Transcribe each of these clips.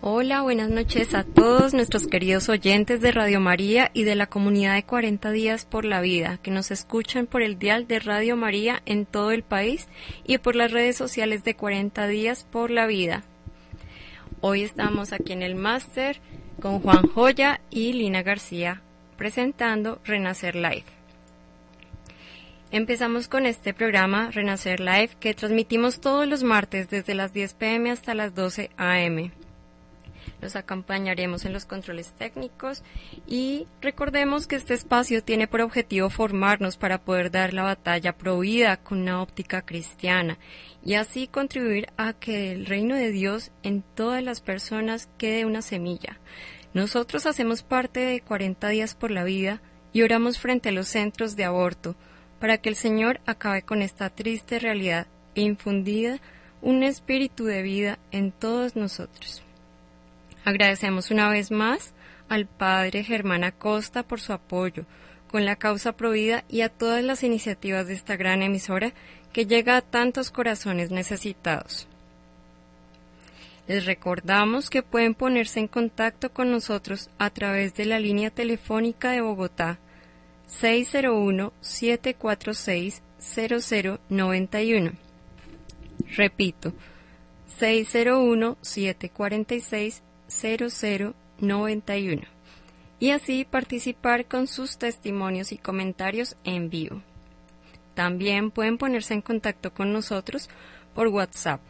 Hola, buenas noches a todos nuestros queridos oyentes de Radio María y de la comunidad de 40 días por la vida que nos escuchan por el dial de Radio María en todo el país y por las redes sociales de 40 días por la vida. Hoy estamos aquí en el máster con Juan Joya y Lina García presentando Renacer Live. Empezamos con este programa Renacer Live que transmitimos todos los martes desde las 10 pm hasta las 12 am. Los acompañaremos en los controles técnicos y recordemos que este espacio tiene por objetivo formarnos para poder dar la batalla prohibida con una óptica cristiana y así contribuir a que el reino de Dios en todas las personas quede una semilla. Nosotros hacemos parte de 40 días por la vida y oramos frente a los centros de aborto para que el Señor acabe con esta triste realidad e infundida un espíritu de vida en todos nosotros. Agradecemos una vez más al Padre Germán Acosta por su apoyo con la causa Provida y a todas las iniciativas de esta gran emisora que llega a tantos corazones necesitados. Les recordamos que pueden ponerse en contacto con nosotros a través de la línea telefónica de Bogotá 601-746-0091. Repito, 601-746-0091. 0091 y así participar con sus testimonios y comentarios en vivo. También pueden ponerse en contacto con nosotros por WhatsApp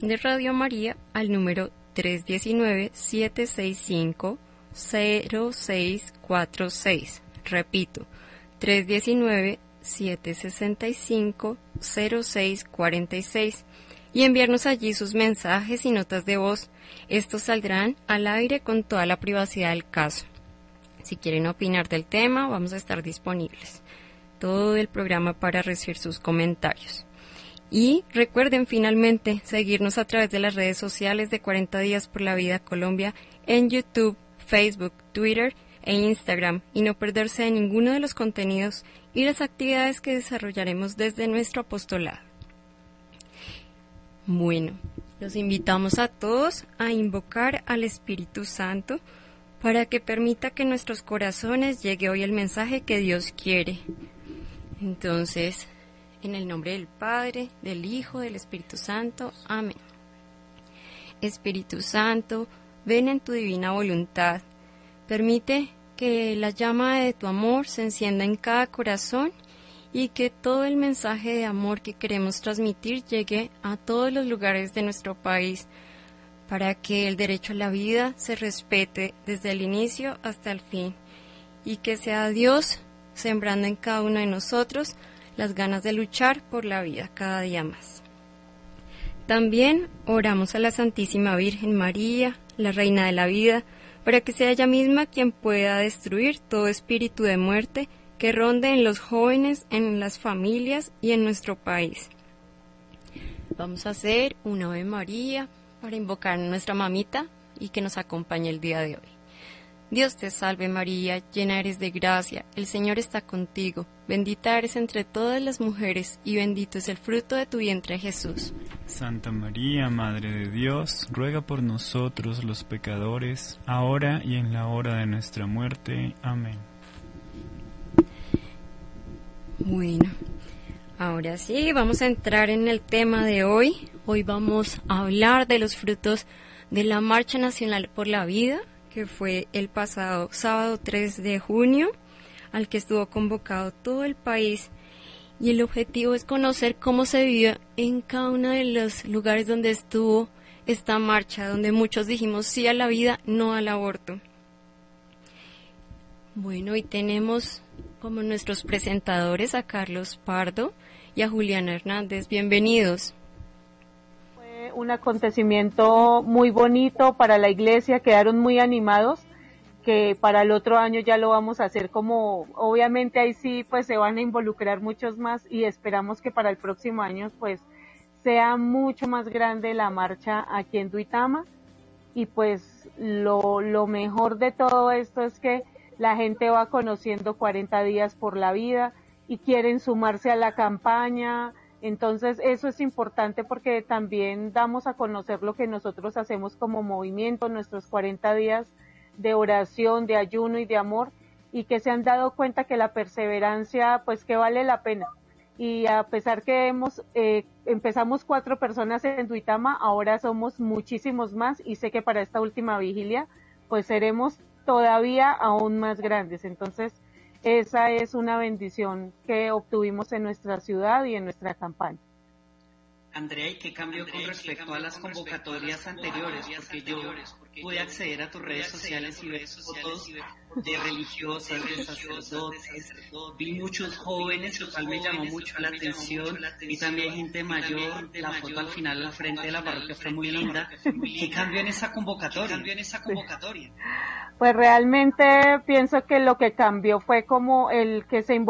de Radio María al número 319-765-0646. Repito, 319-765-0646 y enviarnos allí sus mensajes y notas de voz. Estos saldrán al aire con toda la privacidad del caso. Si quieren opinar del tema, vamos a estar disponibles. Todo el programa para recibir sus comentarios. Y recuerden finalmente seguirnos a través de las redes sociales de 40 días por la vida Colombia en YouTube, Facebook, Twitter e Instagram y no perderse de ninguno de los contenidos y las actividades que desarrollaremos desde nuestro apostolado. Bueno, los invitamos a todos a invocar al Espíritu Santo para que permita que nuestros corazones llegue hoy el mensaje que Dios quiere. Entonces, en el nombre del Padre, del Hijo, del Espíritu Santo. Amén. Espíritu Santo, ven en tu divina voluntad. Permite que la llama de tu amor se encienda en cada corazón y que todo el mensaje de amor que queremos transmitir llegue a todos los lugares de nuestro país para que el derecho a la vida se respete desde el inicio hasta el fin y que sea Dios sembrando en cada uno de nosotros las ganas de luchar por la vida cada día más. También oramos a la Santísima Virgen María, la Reina de la Vida, para que sea ella misma quien pueda destruir todo espíritu de muerte que ronde en los jóvenes, en las familias y en nuestro país. Vamos a hacer una Ave María para invocar a nuestra mamita y que nos acompañe el día de hoy. Dios te salve María, llena eres de gracia, el Señor está contigo, bendita eres entre todas las mujeres y bendito es el fruto de tu vientre Jesús. Santa María, Madre de Dios, ruega por nosotros los pecadores, ahora y en la hora de nuestra muerte. Amén. Bueno, ahora sí, vamos a entrar en el tema de hoy. Hoy vamos a hablar de los frutos de la Marcha Nacional por la Vida, que fue el pasado sábado 3 de junio, al que estuvo convocado todo el país. Y el objetivo es conocer cómo se vivió en cada uno de los lugares donde estuvo esta marcha, donde muchos dijimos sí a la vida, no al aborto. Bueno, y tenemos como nuestros presentadores a Carlos Pardo y a Juliana Hernández. Bienvenidos. Fue un acontecimiento muy bonito para la iglesia, quedaron muy animados que para el otro año ya lo vamos a hacer como, obviamente ahí sí pues se van a involucrar muchos más y esperamos que para el próximo año pues sea mucho más grande la marcha aquí en Duitama y pues lo, lo mejor de todo esto es que la gente va conociendo 40 días por la vida y quieren sumarse a la campaña, Entonces, eso es importante porque también damos a conocer lo que nosotros hacemos como movimiento, nuestros 40 días de oración, de ayuno y de amor, y que se han dado cuenta que la perseverancia, pues que vale la pena. Y a pesar que hemos, eh, empezamos cuatro personas en Duitama, ahora somos muchísimos más y sé que para esta última vigilia, pues seremos todavía aún más grandes. Entonces, esa es una bendición que obtuvimos en nuestra ciudad y en nuestra campaña. Andrea, ¿y qué cambió con respecto a las convocatorias anteriores? Porque yo pude acceder a tus redes sociales y ver fotos de religiosas, de sacerdotes, vi muchos jóvenes, lo cual me llamó mucho la atención, y también gente mayor, la foto al final al frente de la parroquia fue muy linda. ¿Qué cambió en esa convocatoria? en esa convocatoria? Pues realmente pienso que lo que cambió fue como el que se,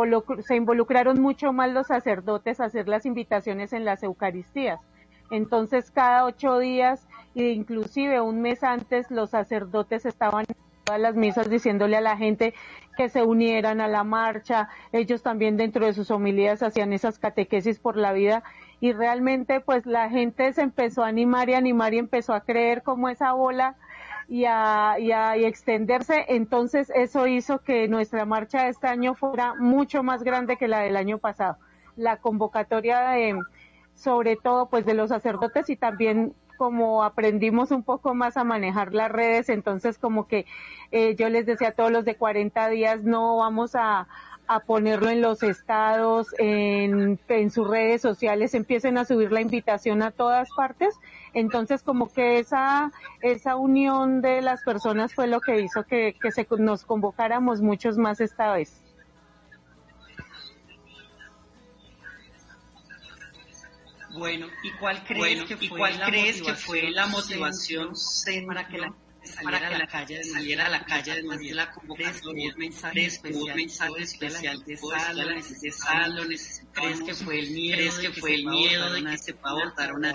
se involucraron mucho más los sacerdotes a hacer las invitaciones en las Eucaristías. Entonces cada ocho días e inclusive un mes antes los sacerdotes estaban en todas las misas diciéndole a la gente que se unieran a la marcha. Ellos también dentro de sus homilías hacían esas catequesis por la vida y realmente pues la gente se empezó a animar y animar y empezó a creer como esa bola y a, y a y extenderse. Entonces eso hizo que nuestra marcha de este año fuera mucho más grande que la del año pasado. La convocatoria de sobre todo pues de los sacerdotes y también como aprendimos un poco más a manejar las redes, entonces como que eh, yo les decía a todos los de 40 días no vamos a, a ponerlo en los estados, en, en, sus redes sociales, empiecen a subir la invitación a todas partes. Entonces, como que esa, esa unión de las personas fue lo que hizo que, que se, nos convocáramos muchos más esta vez. Bueno, ¿y cuál crees, que, fue la crees que fue la motivación para que la saliera a la calle, saliera a la calle después de la convocatoria, un mensaje especial, mensaje especial de sal, de sal, lo ¿Crees que fue el miedo, ¿Crees que fue el miedo de que se pueda votar una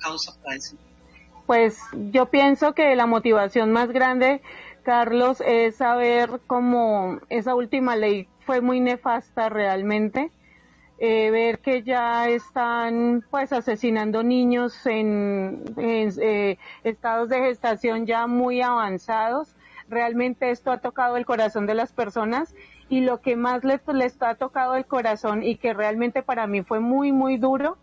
causa para eso? Pues yo pienso que la motivación más grande, Carlos, es saber cómo esa última ley fue muy nefasta realmente eh, ver que ya están pues asesinando niños en, eh, estados de gestación ya muy avanzados. Realmente esto ha tocado el corazón de las personas y lo que más les, les ha tocado el corazón y que realmente para mí fue muy, muy duro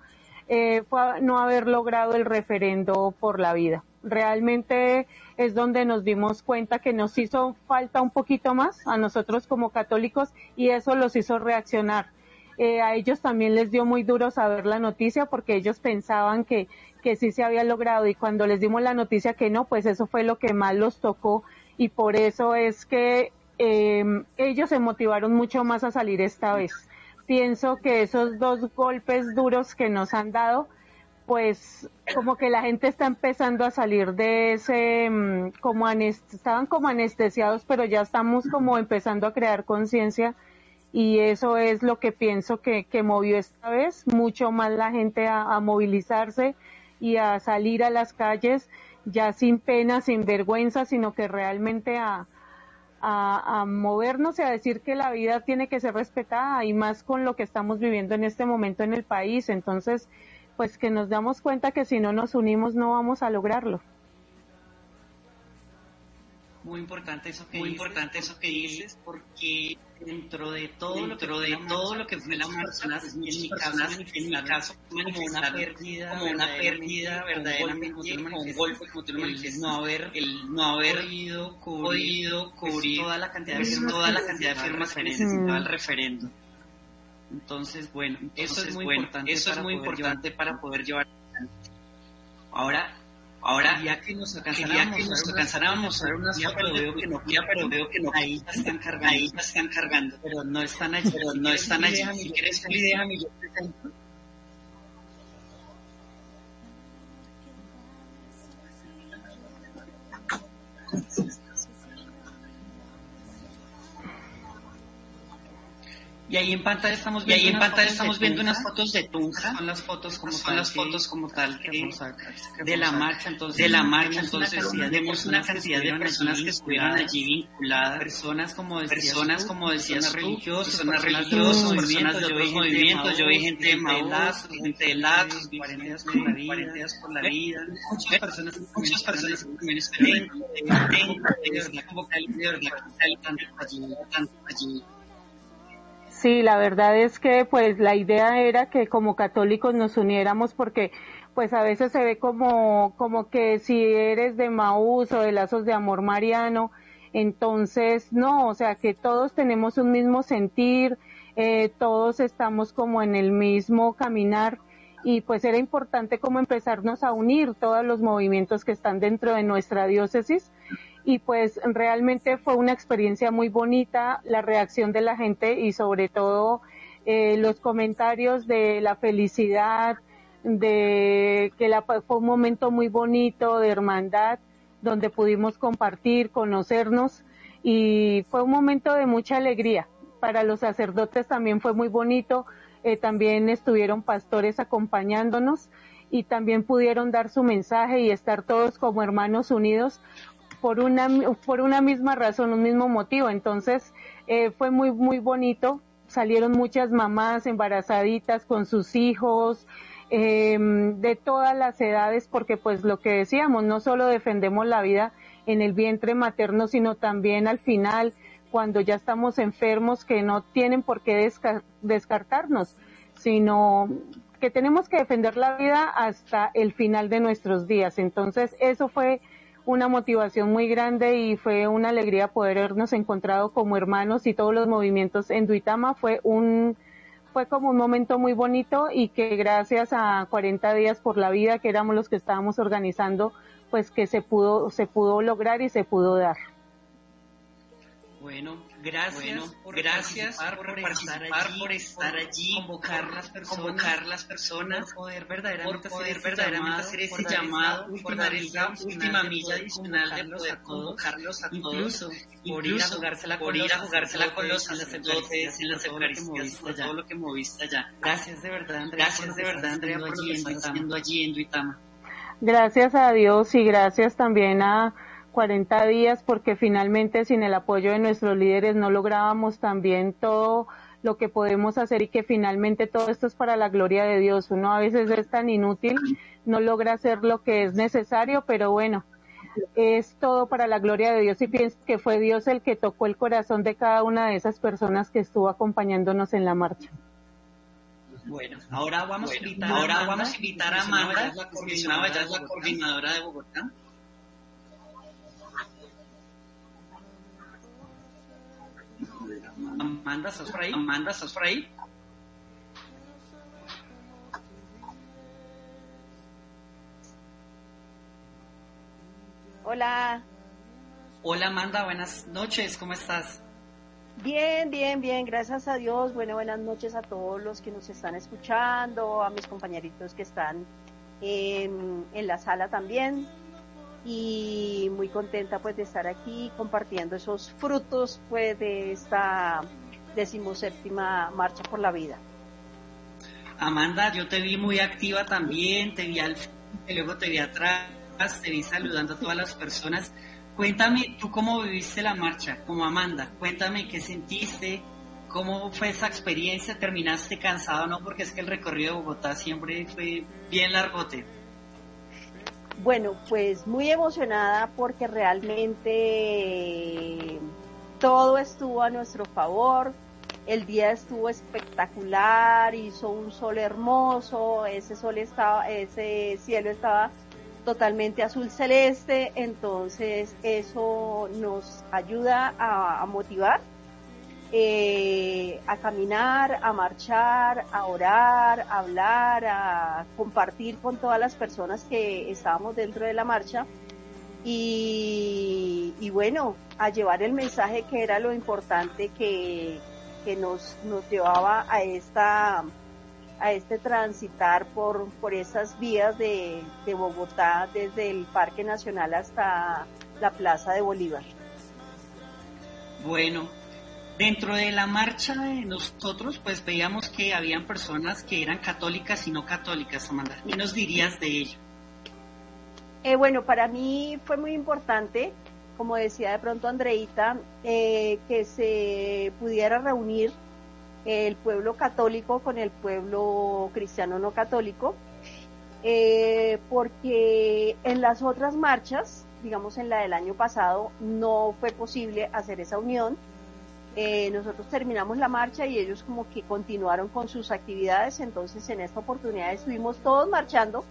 eh, fue no haber logrado el referendo por la vida. Realmente es donde nos dimos cuenta que nos hizo falta un poquito más a nosotros como católicos y eso los hizo reaccionar eh, a ellos también les dio muy duro saber la noticia porque ellos pensaban que, que sí se había logrado y cuando les dimos la noticia que no, pues eso fue lo que más los tocó y por eso es que em, ellos se motivaron mucho más a salir esta vez. Pienso que esos dos golpes duros que nos han dado, pues como que la gente está empezando a salir de ese, em, como estaban como anestesiados, pero ya estamos como empezando a crear conciencia y eso es lo que pienso que, que movió esta vez, mucho más la gente a, movilizarse y a salir a las calles ya sin pena, sin vergüenza, sino que realmente a, a, a, movernos y a decir que la vida tiene que ser respetada y más con lo que estamos viviendo en este momento en el país. Entonces, pues que nos damos cuenta que si no nos unimos no vamos a lograrlo. Muy importante eso que Muy dices, importante eso que dices porque dentro de todo lo que de todo lo que fue la personas, en mi caso, en mi caso como una pérdida, como una pérdida verdaderamente, un golpe, como tú lo el no haber, el no haber podido cubrir, cubrir toda la cantidad de firmas, toda la cantidad de firmas que necesitaba el referendo. Entonces, bueno, eso es muy importante, eso es muy importante para poder llevar Ahora, Ahora, ya que nos alcanzáramos, a ver una pero veo que no, ya, pero veo que no, ahí están cargando, ahí están cargando, pero no están allí, pero no están allí. Si quieres, déjame yo presento. Y ahí en pantalla estamos viendo, y ahí en pantalla estamos viendo unas fotos de Tunja. Son las fotos como son tal, las fotos como tal que, de la marcha. Entonces, de la marcha, entonces vemos una cantidad de personas que estuvieron allí vinculadas. Personas como decías personas como decías religiosas, personas religiosas, personas de otros movimientos. Yo vi gente de Maús, gente de cuarentenas por la vida. Muchas personas, muchas personas que también esperan. De verdad, como que de verdad, tanto allí, tanto allí. Sí, la verdad es que pues la idea era que como católicos nos uniéramos porque pues a veces se ve como, como que si eres de Maús o de Lazos de Amor Mariano, entonces no, o sea que todos tenemos un mismo sentir, eh, todos estamos como en el mismo caminar y pues era importante como empezarnos a unir todos los movimientos que están dentro de nuestra diócesis y pues realmente fue una experiencia muy bonita la reacción de la gente y sobre todo eh, los comentarios de la felicidad, de que la, fue un momento muy bonito de hermandad donde pudimos compartir, conocernos y fue un momento de mucha alegría. Para los sacerdotes también fue muy bonito, eh, también estuvieron pastores acompañándonos y también pudieron dar su mensaje y estar todos como hermanos unidos por una, por una misma razón, un mismo motivo. Entonces, eh, fue muy, muy bonito. Salieron muchas mamás embarazaditas con sus hijos, em, de todas las edades, porque pues lo que decíamos, no solo defendemos la vida en el vientre materno, sino también al final, cuando ya estamos enfermos, que no tienen por qué descartarnos, sino que tenemos que defender la vida hasta el final de nuestros días. Entonces, eso fue una motivación muy grande y fue una alegría poder habernos encontrado como hermanos y todos los movimientos en Duitama. Fue un, fue como un momento muy bonito y que gracias a 40 días por la vida que éramos los que estábamos organizando, pues que se pudo, se pudo lograr y se pudo dar. Bueno, gracias, por gracias por participar, por estar allí, convocar las personas, convocar las personas, por poder verdaderamente, por poder verdaderamente hacer ese llamado, por dar esa última milla adicional de poder convocarlos a todos, incluso, por ir a jugársela con, ir a jugársela con los sacerdotes, en las Eucaristías, por todo lo que moviste allá. Gracias de verdad, Andrea, gracias de verdad, Andrea, por lo que estás haciendo allí en Duitama. Gracias a Dios y gracias también a 40 días porque finalmente sin el apoyo de nuestros líderes no lográbamos también todo lo que podemos hacer y que finalmente todo esto es para la gloria de Dios. Uno a veces es tan inútil, no logra hacer lo que es necesario, pero bueno, es todo para la gloria de Dios y pienso que fue Dios el que tocó el corazón de cada una de esas personas que estuvo acompañándonos en la marcha. Bueno, ahora vamos a invitar, ahora vamos a invitar a Amanda, la coordinadora de Bogotá. Amanda, ¿estás por ahí? Amanda, ¿estás por ahí? Hola. Hola Amanda, buenas noches, ¿cómo estás? Bien, bien, bien, gracias a Dios. Bueno, buenas noches a todos los que nos están escuchando, a mis compañeritos que están en, en la sala también y muy contenta pues de estar aquí compartiendo esos frutos pues de esta decimoséptima marcha por la vida. Amanda, yo te vi muy activa también, te vi al luego te vi atrás, te vi saludando a todas las personas. Cuéntame tú cómo viviste la marcha como Amanda, cuéntame qué sentiste, cómo fue esa experiencia, terminaste cansado, ¿no? Porque es que el recorrido de Bogotá siempre fue bien largote. Bueno, pues muy emocionada porque realmente todo estuvo a nuestro favor. El día estuvo espectacular, hizo un sol hermoso, ese sol estaba, ese cielo estaba totalmente azul celeste, entonces eso nos ayuda a motivar eh, a caminar, a marchar, a orar, a hablar, a compartir con todas las personas que estábamos dentro de la marcha y, bueno, a llevar el mensaje que era lo importante que, nos, nos llevaba a esta a este transitar por, por esas vías de, de Bogotá desde el Parque Nacional hasta la Plaza de Bolívar. Bueno, Dentro de la marcha de nosotros, pues veíamos que habían personas que eran católicas y no católicas, Amanda. ¿Qué nos dirías de ello? Eh, bueno, para mí fue muy importante, como decía de pronto Andreita, eh, que se pudiera reunir el pueblo católico con el pueblo cristiano no católico, eh, porque en las otras marchas, digamos en la del año pasado, no fue posible hacer esa unión. Nosotros terminamos la marcha y ellos como que continuaron con sus actividades, entonces en esta oportunidad estuvimos todos marchando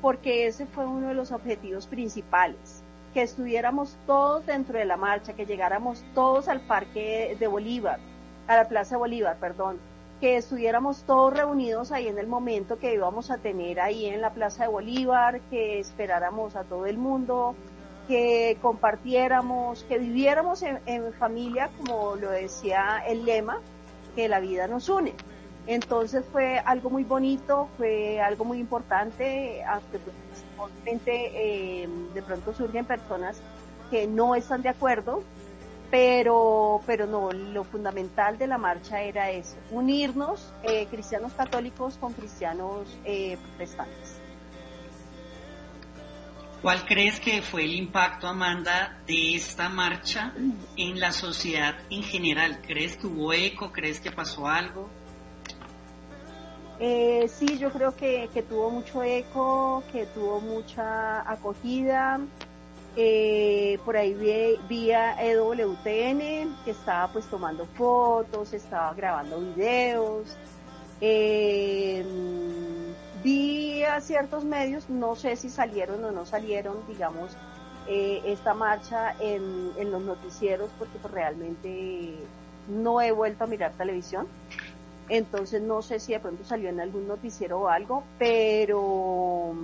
porque ese fue uno de los objetivos principales, que estuviéramos todos dentro de la marcha, que llegáramos todos al Parque de Bolívar, a la Plaza Bolívar, perdón, que estuviéramos todos reunidos ahí en el momento que íbamos a tener ahí en la Plaza de Bolívar, que esperáramos a todo el mundo, que compartiéramos, que viviéramos en, familia, como lo decía el lema, que la vida nos une. Entonces fue algo muy bonito, fue algo muy importante, aunque obviamente eh, de pronto surgen personas que no están de acuerdo, pero, pero no, lo fundamental de la marcha era eso, unirnos eh, cristianos católicos con cristianos eh, protestantes. ¿Cuál crees que fue el impacto, Amanda, de esta marcha en la sociedad en general? ¿Crees que hubo eco? ¿Crees que pasó algo? Eh, sí, yo creo que, tuvo mucho eco, que tuvo mucha acogida. Eh, por ahí vi, vi, a EWTN que estaba pues tomando fotos, estaba grabando videos. Eh, vi a ciertos medios, no sé si salieron o no salieron, digamos, esta marcha en, en, los noticieros porque pues, realmente no he vuelto a mirar televisión entonces no sé si de pronto salió en algún noticiero o algo, pero,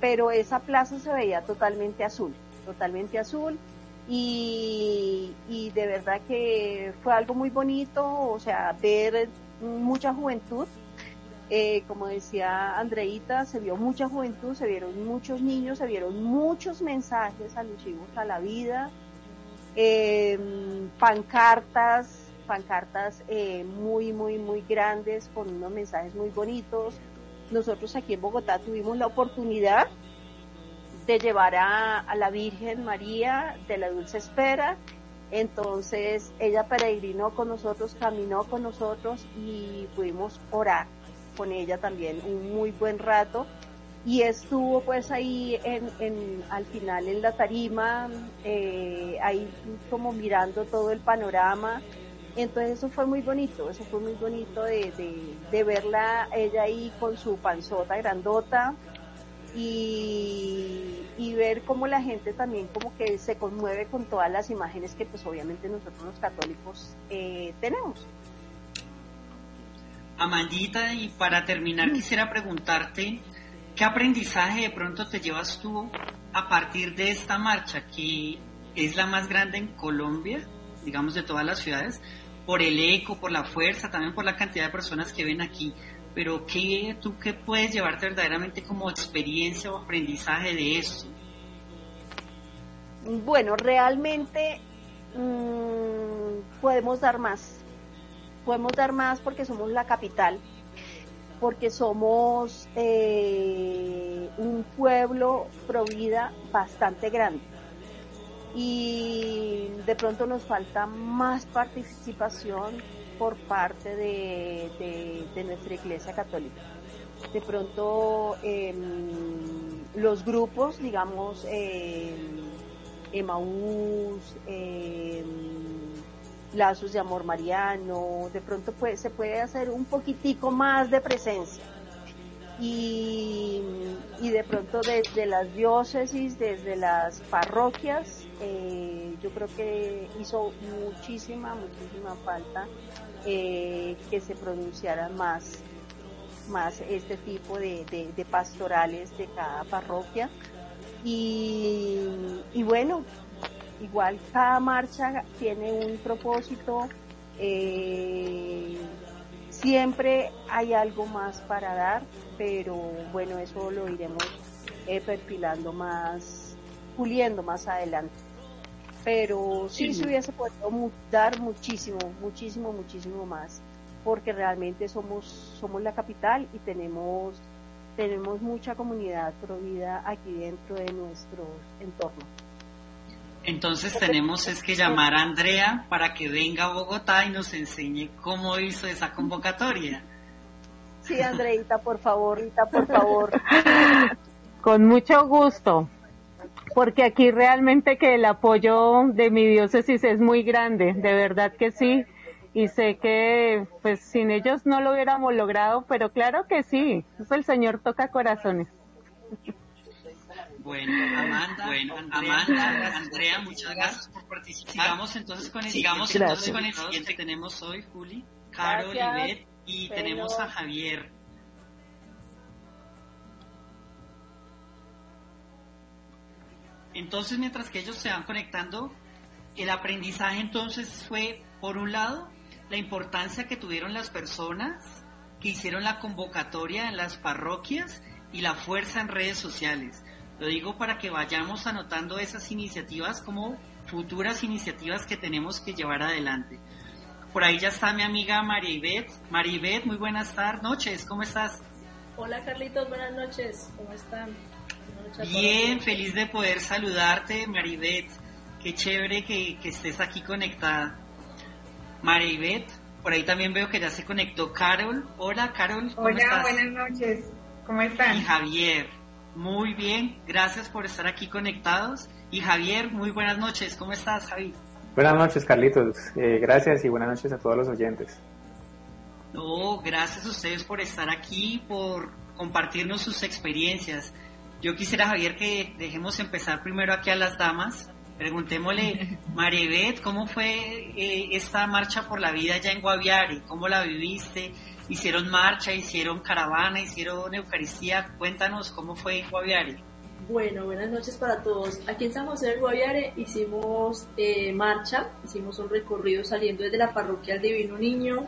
pero esa plaza se veía totalmente azul, totalmente azul. Y, y de verdad que fue algo muy bonito, o sea, ver mucha juventud, eh, como decía Andreita, se vio mucha juventud, se vieron muchos niños, se vieron muchos mensajes alusivos a la vida, eh, pancartas, pancartas eh, muy, muy, muy grandes con unos mensajes muy bonitos. Nosotros aquí en Bogotá tuvimos la oportunidad de llevar a, la Virgen María de la Dulce Espera. Entonces ella peregrinó con nosotros, caminó con nosotros y pudimos orar con ella también un muy buen rato y estuvo pues ahí en, en, al final en la tarima, eh, ahí como mirando todo el panorama entonces eso fue muy bonito, eso fue muy bonito de, verla ella ahí con su panzota grandota y, ver cómo la gente también como que se conmueve con todas las imágenes que pues obviamente nosotros los católicos eh, tenemos. Amandita, y para terminar quisiera preguntarte, ¿qué aprendizaje de pronto te llevas tú a partir de esta marcha que es la más grande en Colombia, digamos de todas las ciudades, por el eco, por la fuerza, también por la cantidad de personas que ven aquí. Pero ¿qué, ¿tú qué puedes llevarte verdaderamente como experiencia o aprendizaje de esto? Bueno, realmente mmm, podemos dar más. Podemos dar más porque somos la capital, porque somos eh, un pueblo provida bastante grande y de pronto nos falta más participación por parte de, nuestra Iglesia Católica. De pronto em, los grupos, digamos, eh, Emaús, em, Lazos de Amor Mariano, de pronto se puede hacer un poquitico más de presencia. Y, de pronto desde las diócesis, desde las parroquias, eh, yo creo que hizo muchísima, muchísima falta eh, que se pronunciaran más, más este tipo de, pastorales de cada parroquia. Y, bueno, igual cada marcha tiene un propósito, eh, siempre hay algo más para dar, pero bueno, eso lo iremos perfilando más, puliendo más adelante. pero sí, se hubiese podido dar muchísimo, muchísimo, muchísimo más, porque realmente somos, somos la capital y tenemos, tenemos mucha comunidad provida aquí dentro de nuestro entorno. Entonces tenemos es que llamar a Andrea para que venga a Bogotá y nos enseñe cómo hizo esa convocatoria. Sí, Andreita, por favor, Rita, por favor. Con mucho gusto porque aquí realmente que el apoyo de mi diócesis es muy grande, de verdad que sí, y sé que pues sin ellos no lo hubiéramos logrado, pero claro que sí, pues el Señor toca corazones. Bueno, Amanda, bueno, Amanda, Andrea, muchas gracias por participar. Sigamos entonces con el, Sigamos entonces con el siguiente que tenemos hoy, Juli, Carol, Ivette y tenemos a Javier. Entonces, mientras que ellos se van conectando, el aprendizaje entonces fue, por un lado, la importancia que tuvieron las personas que hicieron la convocatoria en las parroquias y la fuerza en redes sociales. Lo digo para que vayamos anotando esas iniciativas como futuras iniciativas que tenemos que llevar adelante. Por ahí ya está mi amiga. María Ivette, muy buenas tardes, noches, ¿cómo estás? Hola Carlitos, buenas noches, ¿cómo están? Bien, feliz de poder saludarte, Maribeth. Qué chévere que, estés aquí conectada. Maribeth, por ahí también veo que ya se conectó Carol. Hola, Carol. ¿cómo Hola, buenas noches. ¿Cómo están? Y Javier, muy bien. Gracias por estar aquí conectados. Y Javier, muy buenas noches. ¿Cómo estás, Javi? Buenas noches, Carlitos. Eh, gracias y buenas noches a todos los oyentes. No, gracias a ustedes por estar aquí, por compartirnos sus experiencias. Yo quisiera, Javier, que dejemos empezar primero aquí a las damas. Preguntémosle, Maribeth, ¿cómo fue eh, esta marcha por la vida ya en Guaviare? ¿Cómo la viviste? ¿Hicieron marcha, hicieron caravana, hicieron Eucaristía? Cuéntanos cómo fue en Guaviare. Bueno, buenas noches para todos. Aquí en San José del Guaviare hicimos eh, marcha, hicimos un recorrido saliendo desde la parroquia del Divino Niño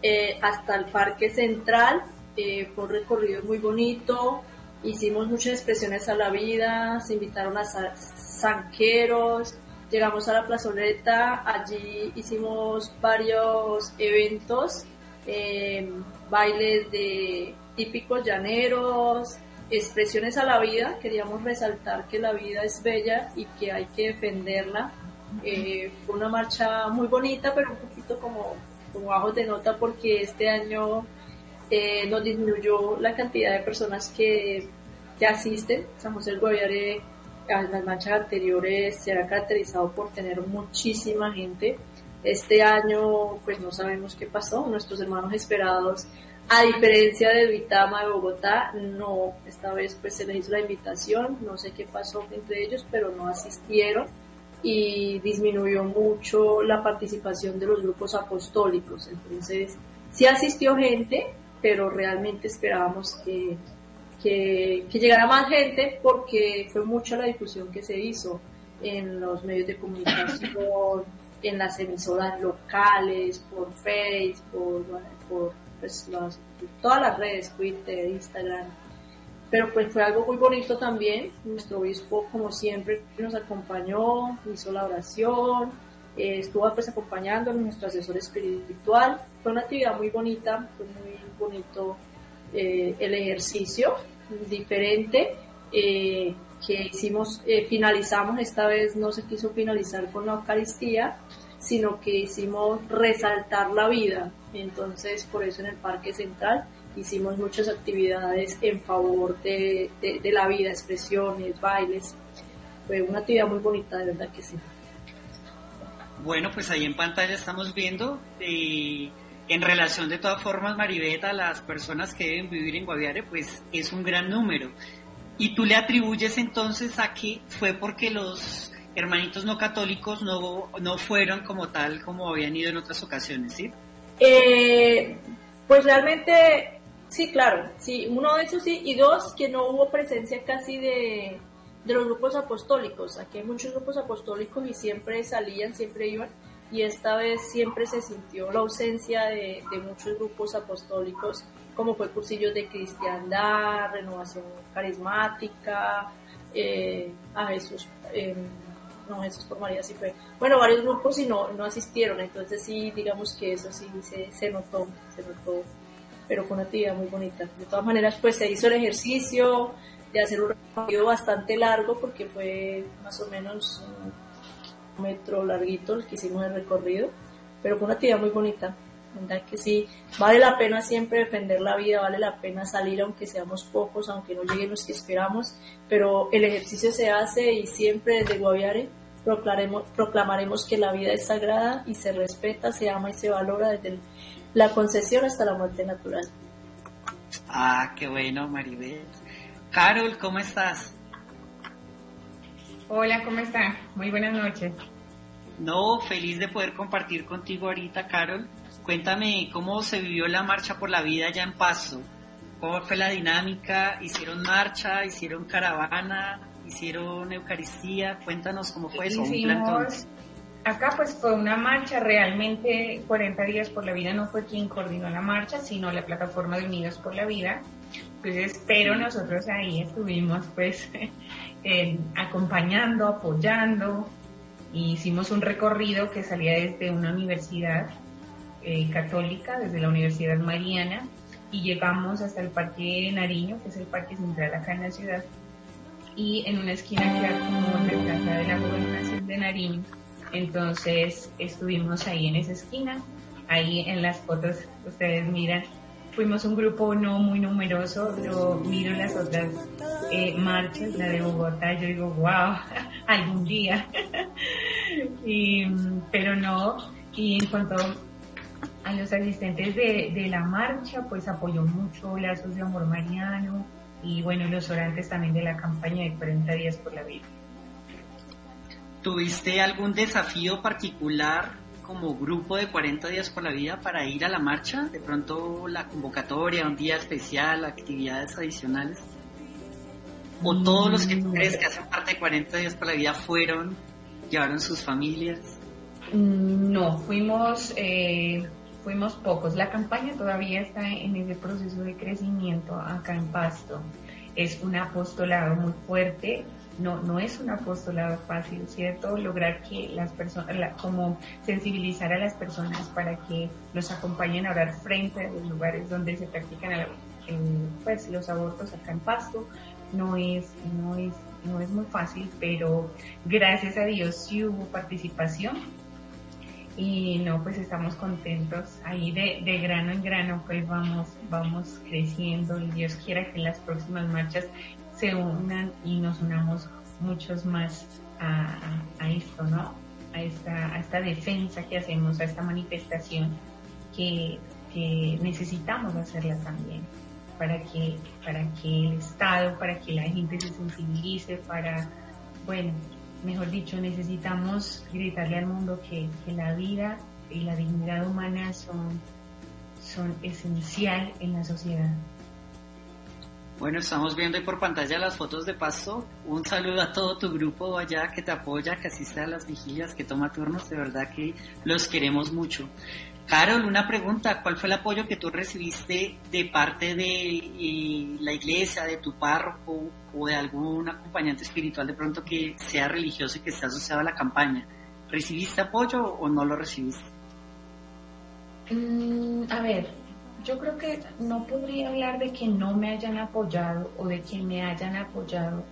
eh, hasta el Parque Central. fue un recorrido muy bonito, hicimos muchas expresiones a la vida, se invitaron a zanqueros, llegamos a la plazoleta, allí hicimos varios eventos, em, bailes de típicos llaneros, expresiones a la vida, queríamos resaltar que la vida es bella y que hay que defenderla. Eh, fue una marcha muy bonita, pero un poquito como, como bajo de nota porque este año eh, nos disminuyó la cantidad de personas que, que asisten. San José del Guaviare en las marchas anteriores se ha caracterizado por tener muchísima gente. Este año pues no sabemos qué pasó, nuestros hermanos esperados, a diferencia de Vitama de Bogotá, no, esta vez pues se les hizo la invitación, no sé qué pasó entre ellos, pero no asistieron. Y disminuyó mucho la participación de los grupos apostólicos. Entonces, sí asistió gente, pero realmente esperábamos que, que, llegara más gente porque fue mucha la difusión que se hizo en los medios de comunicación, en las emisoras locales, por Facebook, por, pues, todas las redes, Twitter, Instagram. Pero pues fue algo muy bonito también. Nuestro obispo, como siempre, nos acompañó, hizo la oración, eh, estuvo pues acompañando a nuestro asesor espiritual. Fue una actividad muy bonita, fue muy bonito eh, el ejercicio diferente eh, que hicimos, finalizamos, esta vez no se quiso finalizar con la Eucaristía, sino que hicimos resaltar la vida. Entonces, por eso en el Parque Central hicimos muchas actividades en favor de, de la vida, expresiones, bailes. Fue una actividad muy bonita, de verdad que sí. Bueno, pues ahí en pantalla estamos viendo eh, en relación de todas formas, Maribeta, las personas que deben vivir en Guaviare, pues es un gran número. Y tú le atribuyes entonces a que fue porque los hermanitos no católicos no, no fueron como tal como habían ido en otras ocasiones, ¿sí? Eh, pues realmente, sí, claro, sí, uno de esos sí, y dos, que no hubo presencia casi de, de los grupos apostólicos. Aquí hay muchos grupos apostólicos y siempre salían, siempre iban, y esta vez siempre se sintió la ausencia de, muchos grupos apostólicos, como fue cursillos de cristiandad, renovación carismática, eh, a Jesús, em, no, Jesús por María sí fue. Bueno, varios grupos y no, no asistieron, entonces sí, digamos que eso sí se, se notó, se notó, pero fue una actividad muy bonita. De todas maneras, pues se hizo el ejercicio de hacer un recorrido bastante largo porque fue más o menos un metro larguito el que hicimos el recorrido, pero fue una actividad muy bonita. ¿Verdad? Que sí, vale la pena siempre defender la vida, vale la pena salir aunque seamos pocos, aunque no lleguen los que esperamos, pero el ejercicio se hace y siempre desde Guaviare proclamaremos, proclamaremos que la vida es sagrada y se respeta, se ama y se valora desde la concesión hasta la muerte natural. Ah, qué bueno, Maribel. Carol, ¿cómo estás? Hola, ¿cómo están? Muy buenas noches. No, feliz de poder compartir contigo ahorita, Carol. Cuéntame cómo se vivió la marcha por la vida allá en Paso. ¿Cómo fue la dinámica? ¿Hicieron marcha? ¿Hicieron caravana? ¿Hicieron Eucaristía? Cuéntanos cómo fue eso. Hicimos, acá pues fue una marcha, realmente 40 días por la vida no fue quien coordinó la marcha, sino la plataforma de Unidos por la Vida. Entonces, pero nosotros ahí estuvimos pues eh, acompañando, apoyando, y hicimos un recorrido que salía desde una universidad eh, católica, desde la Universidad Mariana, y llegamos hasta el Parque Nariño, que es el parque central acá en la ciudad, y en una esquina que era como la casa de la gobernación de Nariño. Entonces estuvimos ahí en esa esquina, ahí en las fotos ustedes miran, fuimos un grupo no muy numeroso, yo miro las otras eh, marchas, la de Bogotá, yo digo, wow, algún día. y, pero no, y en cuanto a los asistentes de, de, la marcha, pues apoyó mucho Lazos de Amor Mariano y bueno, los orantes también de la campaña de 40 días por la vida. ¿Tuviste algún desafío particular como grupo de 40 días por la vida para ir a la marcha? De pronto la convocatoria, un día especial, actividades adicionales. ¿O todos los que tú crees que hacen parte de 40 días por la vida fueron, llevaron sus familias? No, fuimos, eh, fuimos pocos. La campaña todavía está en ese proceso de crecimiento acá en Pasto. Es un apostolado muy fuerte no, no es un apostolado fácil, ¿cierto? Lograr que las personas, como sensibilizar a las personas para que nos acompañen a orar frente a los lugares donde se practican pues, los abortos acá en Pasto, no es, no es, no es muy fácil, pero gracias a Dios sí hubo participación y no, pues estamos contentos ahí de, de grano en grano, pues vamos, vamos creciendo y Dios quiera que las próximas marchas se unan y nos unamos muchos más a, a esto, ¿no? A esta, a esta defensa que hacemos, a esta manifestación que, que necesitamos hacerla también para que, para que el Estado, para que la gente se sensibilice, para, bueno, mejor dicho, necesitamos gritarle al mundo que, la vida y la dignidad humana son, son esencial en la sociedad. Bueno, estamos viendo ahí por pantalla las fotos de Pasto. Un saludo a todo tu grupo allá que te apoya, que asiste a las vigilias, que toma turnos. De verdad que los queremos mucho. Carol, una pregunta. ¿Cuál fue el apoyo que tú recibiste de parte de eh, la iglesia, de tu párroco o de algún acompañante espiritual de pronto que sea religioso y que esté asociado a la campaña? ¿Recibiste apoyo o no lo recibiste? Mm, a ver, yo creo que no podría hablar de que no me hayan apoyado o de que me hayan apoyado,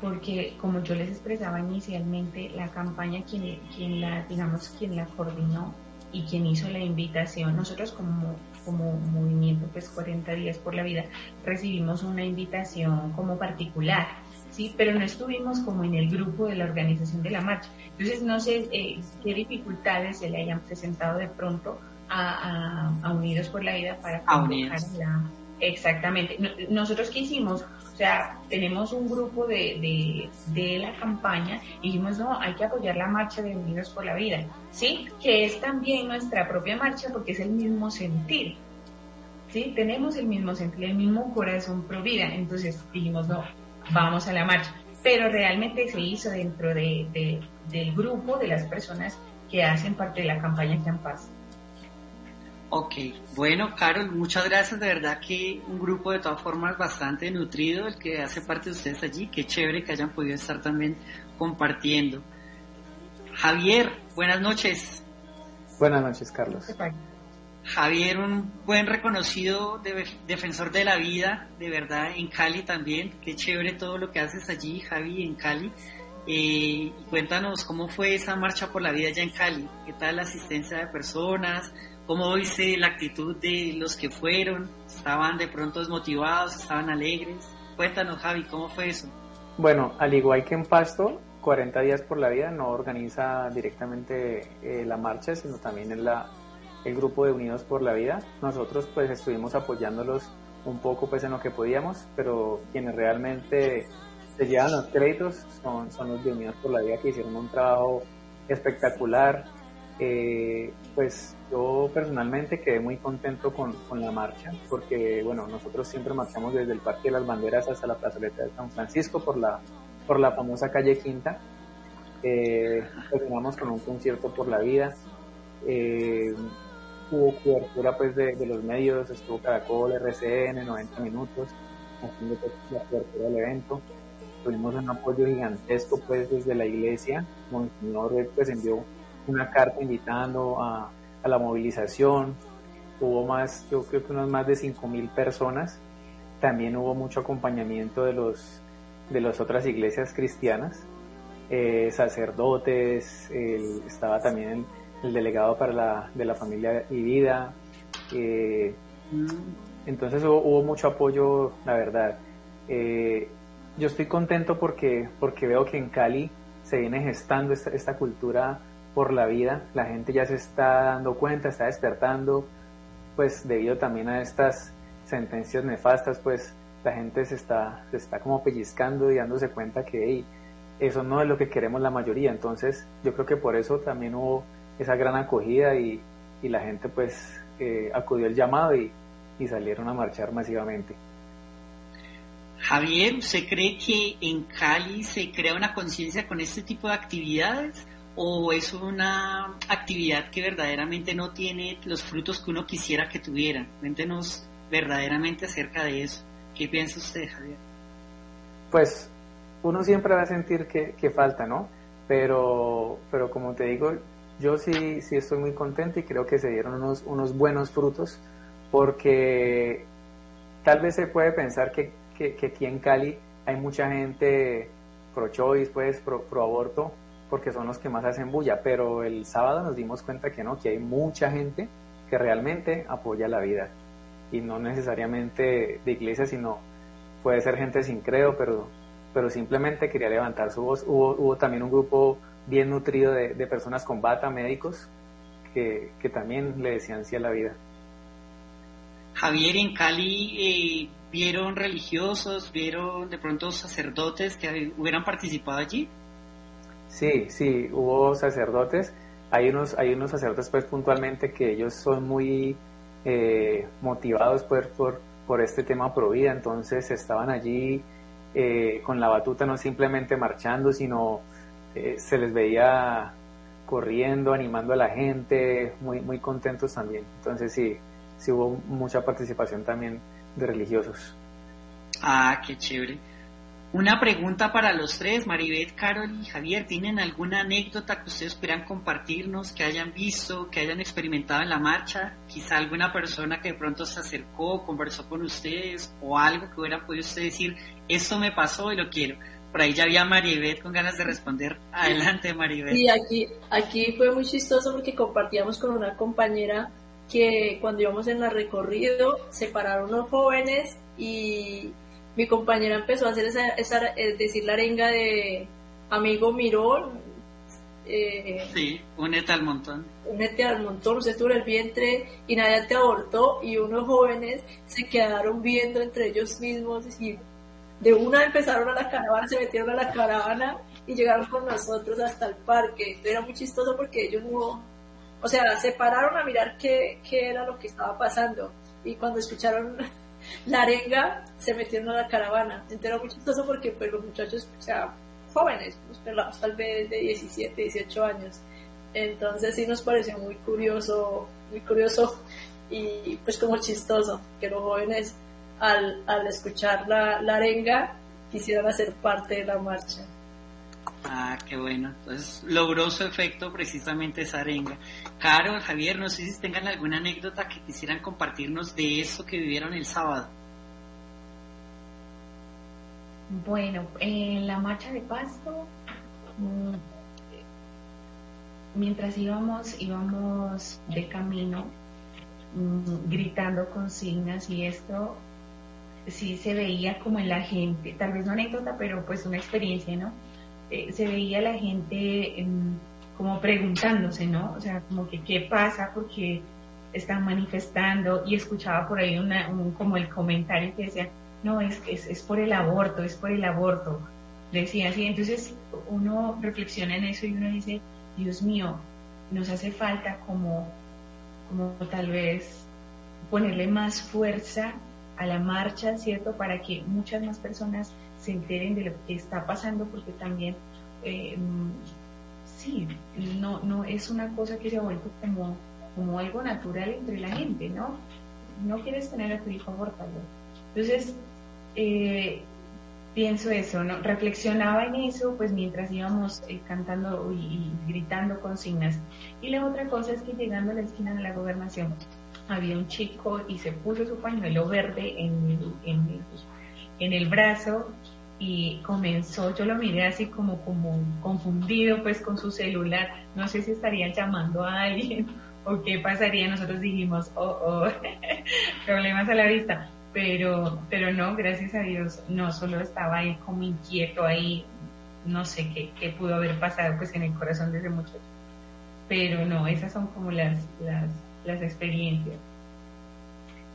porque como yo les expresaba inicialmente, la campaña quien, quien la, digamos, quien la coordinó y quien hizo la invitación, nosotros como, como movimiento, pues 40 días por la vida, recibimos una invitación como particular, ¿sí? Pero no estuvimos como en el grupo de la organización de la marcha. Entonces, no sé eh, qué dificultades se le hayan presentado de pronto a, Unidos por la Vida para la... Exactamente. Nosotros qué hicimos, o sea, tenemos un grupo de, de, la campaña y dijimos, no, hay que apoyar la marcha de Unidos por la Vida, ¿sí? Que es también nuestra propia marcha porque es el mismo sentir, ¿sí? Tenemos el mismo sentir, el mismo corazón pro vida. Entonces dijimos, no, vamos a la marcha. Pero realmente se hizo dentro de, del grupo de las personas que hacen parte de la campaña pasado. Ok, bueno, Carol, muchas gracias. De verdad que un grupo de todas formas bastante nutrido, el que hace parte de ustedes allí. Qué chévere que hayan podido estar también compartiendo. Javier, buenas noches. Buenas noches, Carlos. Javier, un buen reconocido defensor de la vida, de verdad, en Cali también. Qué chévere todo lo que haces allí, Javi, en Cali. Eh, cuéntanos cómo fue esa marcha por la vida allá en Cali. ¿Qué tal la asistencia de personas? ¿Cómo viste la actitud de los que fueron? ¿Estaban de pronto desmotivados? ¿Estaban alegres? Cuéntanos, Javi, ¿cómo fue eso? Bueno, al igual que en Pasto, 40 días por la vida no organiza directamente eh, la marcha, sino también en la, el grupo de Unidos por la Vida. Nosotros pues estuvimos apoyándolos un poco pues en lo que podíamos, pero quienes realmente se llevan los créditos son, son los de Unidos por la Vida que hicieron un trabajo espectacular. Eh, pues yo personalmente quedé muy contento con, con, la marcha porque bueno nosotros siempre marchamos desde el Parque de las Banderas hasta la plazoleta de San Francisco por la por la famosa calle Quinta. Eh, terminamos con un concierto por la vida. Eh, hubo cobertura pues de, de, los medios estuvo Caracol RCN 90 minutos haciendo pues, la cobertura del evento. Tuvimos un apoyo gigantesco pues desde la iglesia. Monseñor pues envió una carta invitando a, la movilización. Hubo más, yo creo que unas más de 5.000 personas. También hubo mucho acompañamiento de, los, de las otras iglesias cristianas, eh, sacerdotes, estaba también el, delegado para la, de la familia y vida. Eh, entonces hubo, mucho apoyo, la verdad. Eh, yo estoy contento porque, porque veo que en Cali se viene gestando esta, esta cultura por la vida, la gente ya se está dando cuenta, está despertando, pues debido también a estas sentencias nefastas, pues la gente se está, se está como pellizcando y dándose cuenta que eso no es lo que queremos la mayoría, entonces yo creo que por eso también hubo esa gran acogida y, y la gente pues eh, acudió al llamado y, y salieron a marchar masivamente. Javier, ¿usted cree que en Cali se crea una conciencia con este tipo de actividades? O es una actividad que verdaderamente no tiene los frutos que uno quisiera que tuviera? Cuéntenos verdaderamente acerca de eso. ¿Qué piensa usted, Javier? Pues uno siempre va a sentir que, que falta, ¿no? Pero, pero como te digo, yo sí, sí estoy muy contento y creo que se dieron unos, unos buenos frutos porque tal vez se puede pensar que, que, aquí en Cali hay mucha gente pro-choice, pues, pro-aborto, porque son los que más hacen bulla, pero el sábado nos dimos cuenta que no, que hay mucha gente que realmente apoya la vida y no necesariamente de iglesia, sino puede ser gente sin credo, pero, pero simplemente quería levantar su voz. Hubo, hubo también un grupo bien nutrido de, de personas con bata, médicos, que, que, también le decían sí a la vida. Javier, en Cali, eh, ¿vieron religiosos, vieron de pronto sacerdotes que hubieran participado allí? Sí, sí, hubo sacerdotes. Hay unos, hay unos sacerdotes pues puntualmente que ellos son muy eh, motivados pues, por, por este tema pro vida, entonces estaban allí eh, con la batuta no simplemente marchando, sino eh, se les veía corriendo, animando a la gente, muy, muy contentos también. Entonces sí, sí hubo mucha participación también de religiosos. Ah, qué chévere. Una pregunta para los tres, Maribeth, Carol y Javier. ¿Tienen alguna anécdota que ustedes quieran compartirnos, que hayan visto, que hayan experimentado en la marcha? Quizá alguna persona que de pronto se acercó, conversó con ustedes o algo que hubiera podido usted decir, esto me pasó y lo quiero. Por ahí ya había Maribeth con ganas de responder. Adelante, Maribeth. Sí, aquí, aquí fue muy chistoso porque compartíamos con una compañera que cuando íbamos en la recorrido se pararon unos jóvenes y mi compañera empezó a hacer esa, esa es decir, la arenga de amigo mirón. Eh, sí, únete al montón. Únete al montón, usted tuvo el vientre y nadie te abortó y unos jóvenes se quedaron viendo entre ellos mismos y de una empezaron a la caravana, se metieron a la caravana y llegaron con nosotros hasta el parque. Era muy chistoso porque ellos no, o sea, se pararon a mirar qué, qué era lo que estaba pasando y cuando escucharon la arenga se metieron a la caravana. Entonces muy chistoso porque pues, los muchachos, o sea, jóvenes, pues, pelados tal vez de 17, 18 años. Entonces sí nos pareció muy curioso, muy curioso y pues como chistoso que los jóvenes al, al escuchar la, la arenga quisieran hacer parte de la marcha. Ah, qué bueno. Entonces logró su efecto precisamente esa arenga. Caro, Javier, no sé si tengan alguna anécdota que quisieran compartirnos de eso que vivieron el sábado. Bueno, en la marcha de Pasto, mm, mientras íbamos, íbamos de camino, mm, gritando consignas y esto sí se veía como en la gente, tal vez no anécdota, pero pues una experiencia, ¿no? Eh, se veía la gente em, como preguntándose, ¿no? O sea, como que qué pasa porque están manifestando y escuchaba por ahí una, un, como el comentario que decía, no, es, es, es por el aborto, es por el aborto. Decía así, entonces uno reflexiona en eso y uno dice, Dios mío, nos hace falta como, como tal vez ponerle más fuerza a la marcha, ¿cierto? Para que muchas más personas se enteren de lo que está pasando, porque también, eh, sí, no, no es una cosa que se ha vuelto como, como algo natural entre la gente, ¿no? No quieres tener a tu hijo abortado. Entonces, eh, pienso eso, ¿no? Reflexionaba en eso, pues mientras íbamos eh, cantando y, gritando consignas. Y la otra cosa es que llegando a la esquina de la gobernación, había un chico y se puso su pañuelo verde en en en el brazo y comenzó, yo lo miré así como, como confundido pues con su celular, no sé si estarían llamando a alguien o qué pasaría, nosotros dijimos, oh, oh, problemas a la vista, pero, pero no, gracias a Dios, no solo estaba ahí como inquieto ahí, no sé qué, qué pudo haber pasado pues en el corazón de ese muchacho, pero no, esas son como las, las, las experiencias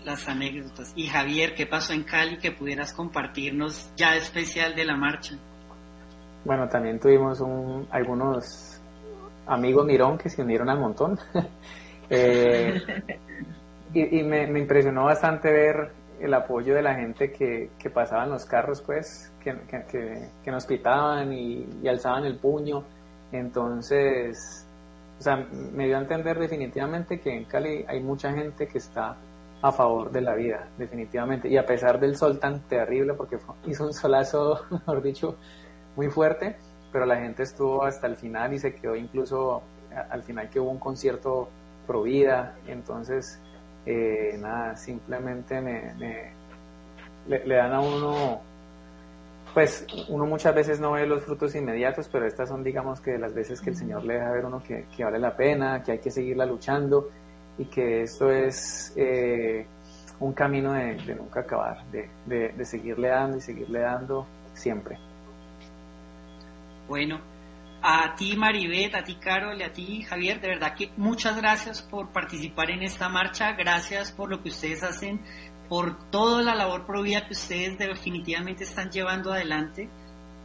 las anécdotas. Y Javier, ¿qué pasó en Cali que pudieras compartirnos ya especial de la marcha? Bueno, también tuvimos un, algunos amigos Mirón que se unieron al montón. Eh, y, me, impresionó bastante ver el apoyo de la gente que, que pasaban los carros, pues, que, que, nos pitaban y, y, alzaban el puño. Entonces, o sea, me dio a entender definitivamente que en Cali hay mucha gente que está a favor de la vida, definitivamente. Y a pesar del sol tan terrible, porque hizo un solazo, mejor dicho, muy fuerte, pero la gente estuvo hasta el final y se quedó incluso al final que hubo un concierto pro vida. Entonces, eh, nada, simplemente me, le, dan a uno, pues uno muchas veces no ve los frutos inmediatos, pero estas son, digamos, que las veces que el Señor le deja ver uno que vale la pena, que hay que seguirla luchando y que esto es eh, un camino de, nunca acabar, de, de, seguirle dando y seguirle dando siempre. Bueno, a ti Maribeth, a ti Carol a ti Javier, de verdad que muchas gracias por participar en esta marcha, gracias por lo que ustedes hacen, por toda la labor provida que ustedes definitivamente están llevando adelante,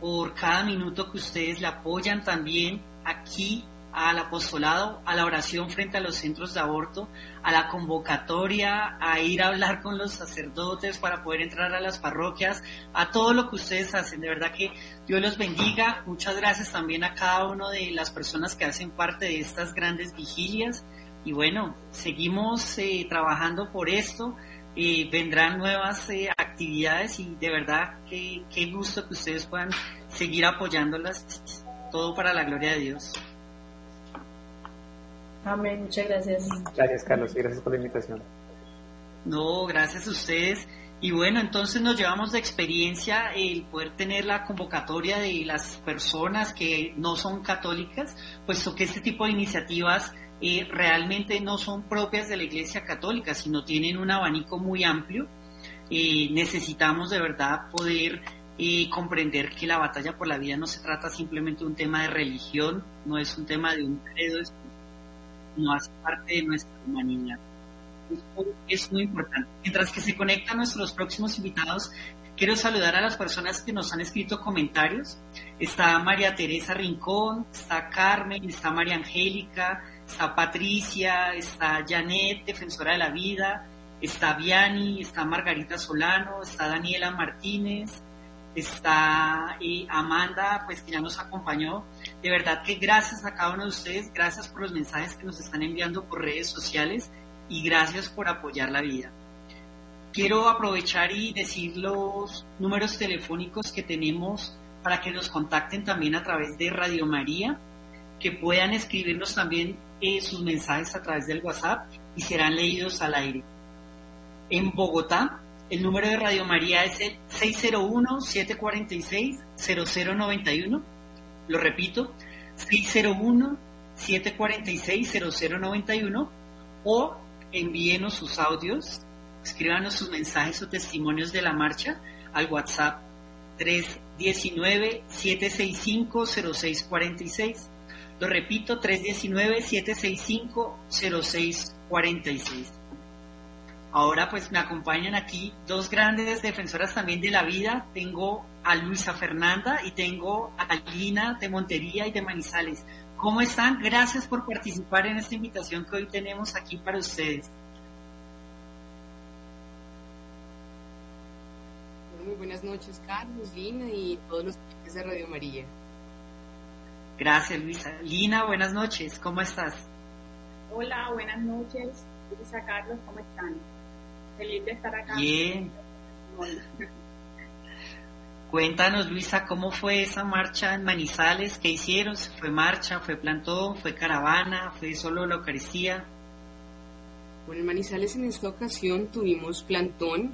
por cada minuto que ustedes le apoyan también aquí al apostolado, a la oración frente a los centros de aborto, a la convocatoria, a ir a hablar con los sacerdotes para poder entrar a las parroquias, a todo lo que ustedes hacen. De verdad que Dios los bendiga. Muchas gracias también a cada una de las personas que hacen parte de estas grandes vigilias. Y bueno, seguimos eh, trabajando por esto. Eh, vendrán nuevas eh, actividades y de verdad que qué gusto que ustedes puedan seguir apoyándolas. Todo para la gloria de Dios. Amén, muchas gracias. Gracias, Carlos, y gracias por la invitación. No, gracias a ustedes. Y bueno, entonces nos llevamos de experiencia el poder tener la convocatoria de las personas que no son católicas, puesto que este tipo de iniciativas eh, realmente no son propias de la Iglesia Católica, sino tienen un abanico muy amplio. Eh, necesitamos de verdad poder eh, comprender que la batalla por la vida no se trata simplemente de un tema de religión, no es un tema de un credo, es no hace parte de nuestra humanidad. Es muy importante. Mientras que se conectan nuestros próximos invitados, quiero saludar a las personas que nos han escrito comentarios. Está María Teresa Rincón, está Carmen, está María Angélica, está Patricia, está Janet, defensora de la vida, está Viani, está Margarita Solano, está Daniela Martínez, está eh, Amanda, pues que ya nos acompañó. De verdad que gracias a cada uno de ustedes, gracias por los mensajes que nos están enviando por redes sociales y gracias por apoyar la vida. Quiero aprovechar y decir los números telefónicos que tenemos para que nos contacten también a través de Radio María, que puedan escribirnos también eh, sus mensajes a través del WhatsApp y serán leídos al aire. En Bogotá, el número de Radio María es el 601-746-0091. Lo repito, 601-746-0091 o envíenos sus audios, escríbanos sus mensajes o testimonios de la marcha al WhatsApp 319-765-0646. Lo repito, 319-765-0646. Ahora pues me acompañan aquí dos grandes defensoras también de la vida. Tengo a Luisa Fernanda y tengo a Lina de Montería y de Manizales. ¿Cómo están? Gracias por participar en esta invitación que hoy tenemos aquí para ustedes. Muy buenas noches, Carlos, Lina y todos los de Radio María. Gracias, Luisa. Lina, buenas noches, ¿cómo estás? Hola, buenas noches. Luisa, Carlos, ¿cómo están? Feliz de estar acá. Bien. Cuéntanos, Luisa, ¿cómo fue esa marcha en Manizales? ¿Qué hicieron? ¿Fue marcha? ¿Fue plantón? ¿Fue caravana? ¿Fue solo la Eucaristía? Bueno, en Manizales en esta ocasión tuvimos plantón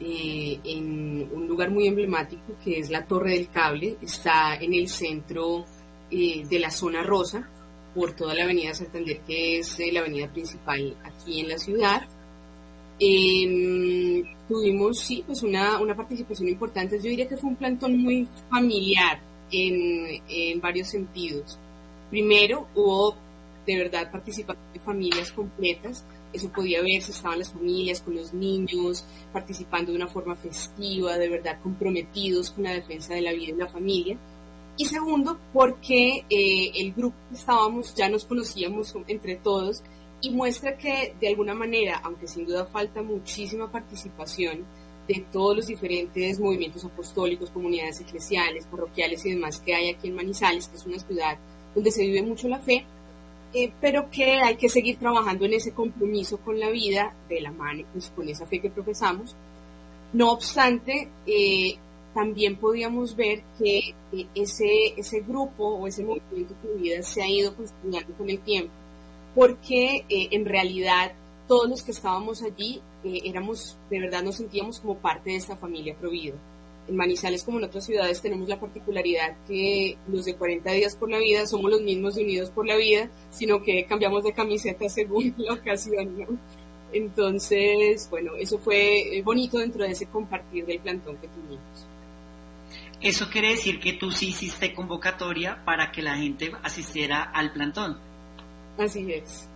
eh, en un lugar muy emblemático que es la Torre del Cable. Está en el centro eh, de la zona rosa, por toda la avenida Santander, que es eh, la avenida principal aquí en la ciudad. Eh, tuvimos, sí, pues una, una participación importante. Yo diría que fue un plantón muy familiar en, en varios sentidos. Primero, hubo de verdad participación de familias completas. Eso podía verse, estaban las familias con los niños, participando de una forma festiva, de verdad comprometidos con la defensa de la vida y la familia. Y segundo, porque eh, el grupo que estábamos ya nos conocíamos entre todos y muestra que de alguna manera, aunque sin duda falta muchísima participación de todos los diferentes movimientos apostólicos, comunidades eclesiales, parroquiales y demás que hay aquí en Manizales, que es una ciudad donde se vive mucho la fe, eh, pero que hay que seguir trabajando en ese compromiso con la vida de la mano, pues, con esa fe que profesamos. No obstante, eh, también podíamos ver que eh, ese, ese grupo o ese movimiento de vida se ha ido construyendo con el tiempo porque eh, en realidad todos los que estábamos allí eh, éramos, de verdad nos sentíamos como parte de esta familia Provido. En Manizales, como en otras ciudades, tenemos la particularidad que los de 40 días por la vida somos los mismos Unidos por la Vida, sino que cambiamos de camiseta según la ocasión. Entonces, bueno, eso fue eh, bonito dentro de ese compartir del plantón que tuvimos. Eso quiere decir que tú sí hiciste convocatoria para que la gente asistiera al plantón. Así es.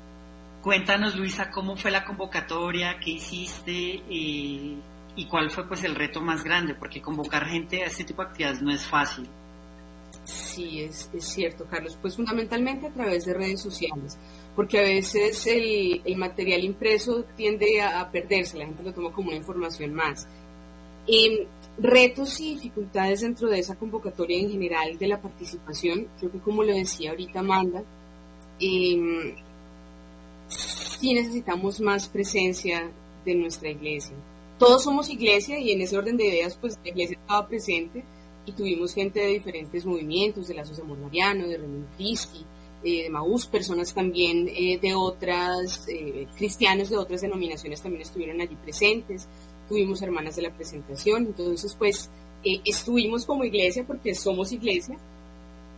Cuéntanos, Luisa, cómo fue la convocatoria, qué hiciste eh, y cuál fue pues el reto más grande, porque convocar gente a este tipo de actividades no es fácil. Sí, es, es cierto, Carlos. Pues fundamentalmente a través de redes sociales, porque a veces el, el material impreso tiende a, a, perderse, la gente lo toma como una información más. Eh, retos y dificultades dentro de esa convocatoria en general de la participación, creo que como lo decía ahorita Amanda, eh, sí necesitamos más presencia de nuestra iglesia. Todos somos iglesia y en ese orden de ideas, pues la iglesia estaba presente y tuvimos gente de diferentes movimientos, de la Asociación Mariano, de René Cristi, eh, de Maús, personas también eh, de otras, eh, cristianos de otras denominaciones también estuvieron allí presentes, tuvimos hermanas de la presentación, entonces pues estuvimos como iglesia porque somos iglesia,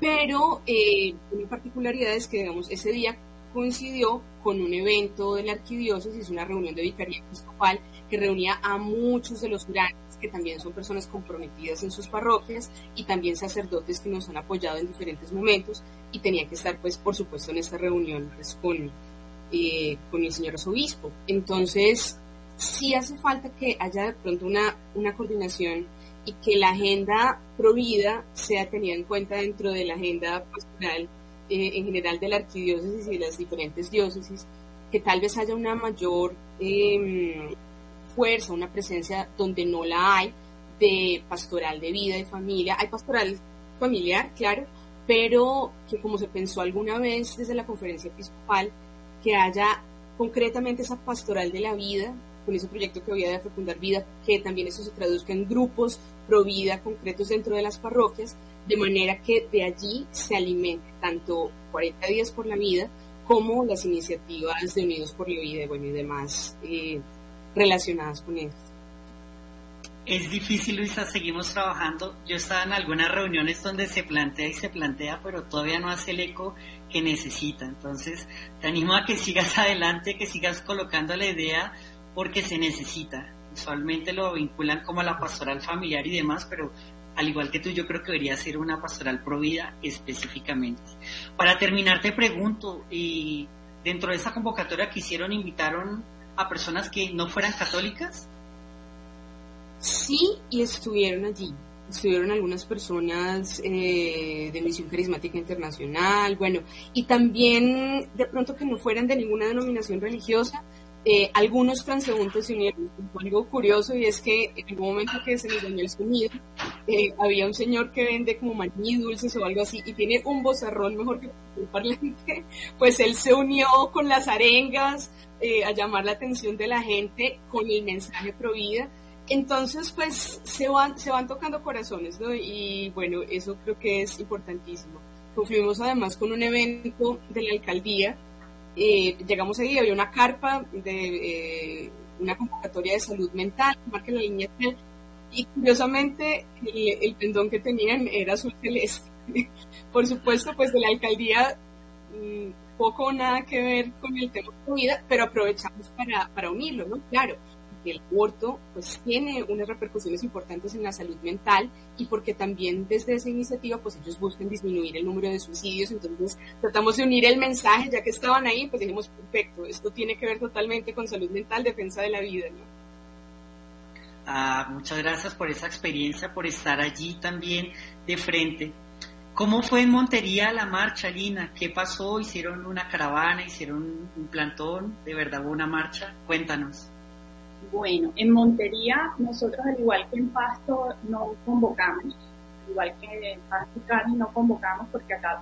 pero eh, una particularidad es que, digamos, ese día coincidió con un evento de la arquidiócesis, una reunión de vicaría episcopal que reunía a muchos de los grandes que también son personas comprometidas en sus parroquias y también sacerdotes que nos han apoyado en diferentes momentos y tenía que estar, pues, por supuesto, en esta reunión pues, con, eh, con el señor arzobispo. Entonces, sí hace falta que haya de pronto una, una coordinación y que la agenda provida sea tenida en cuenta dentro de la agenda pastoral eh, en general de la arquidiócesis y de las diferentes diócesis, que tal vez haya una mayor eh, fuerza, una presencia donde no la hay de pastoral de vida y familia. Hay pastoral familiar, claro, pero que como se pensó alguna vez desde la conferencia episcopal, que haya concretamente esa pastoral de la vida con ese proyecto que había de fecundar vida, que también eso se traduzca en grupos pro vida concretos dentro de las parroquias, de manera que de allí se alimente tanto 40 días por la vida como las iniciativas de Unidos por la Vida bueno, y demás eh, relacionadas con esto. Es difícil, Luisa, seguimos trabajando. Yo estaba en algunas reuniones donde se plantea y se plantea, pero todavía no hace el eco que necesita. Entonces, te animo a que sigas adelante, que sigas colocando la idea, porque se necesita. Usualmente lo vinculan como a la pastoral familiar y demás, pero al igual que tú, yo creo que debería ser una pastoral pro vida específicamente. Para terminar, te pregunto, y dentro de esa convocatoria que hicieron, invitaron a personas que no fueran católicas? Sí, y estuvieron allí. Estuvieron algunas personas eh, de Misión Carismática Internacional, bueno, y también de pronto que no fueran de ninguna denominación religiosa, eh, algunos transeúntes se unieron. Algo curioso y es que en el momento que se me dañó el sonido, eh, había un señor que vende como maní dulces o algo así y tiene un bozarrón mejor que un parlante, pues él se unió con las arengas a llamar la atención de la gente con el mensaje pro vida entonces, pues se van, se van tocando corazones, ¿no? Y bueno, eso creo que es importantísimo. Confluimos además con un evento de la alcaldía. Eh, llegamos ahí, había una carpa de eh, una convocatoria de salud mental, marca la línea y curiosamente el, pendón que tenían era azul celeste. Por supuesto, pues de la alcaldía mm, poco o nada que ver con el tema de vida, pero aprovechamos para, para unirlo, ¿no? Claro, el aborto pues tiene unas repercusiones importantes en la salud mental y porque también desde esa iniciativa pues ellos buscan disminuir el número de suicidios, entonces tratamos de unir el mensaje, ya que estaban ahí, pues dijimos, perfecto, esto tiene que ver totalmente con salud mental, defensa de la vida, ¿no? Ah, muchas gracias por esa experiencia, por estar allí también de frente. ¿Cómo fue en Montería la marcha, Lina? ¿Qué pasó? ¿Hicieron una caravana? ¿Hicieron un plantón? ¿De verdad hubo una marcha? Cuéntanos. Bueno, en Montería nosotros al igual que en Pasto no convocamos, al igual que en Pasto y no convocamos porque acá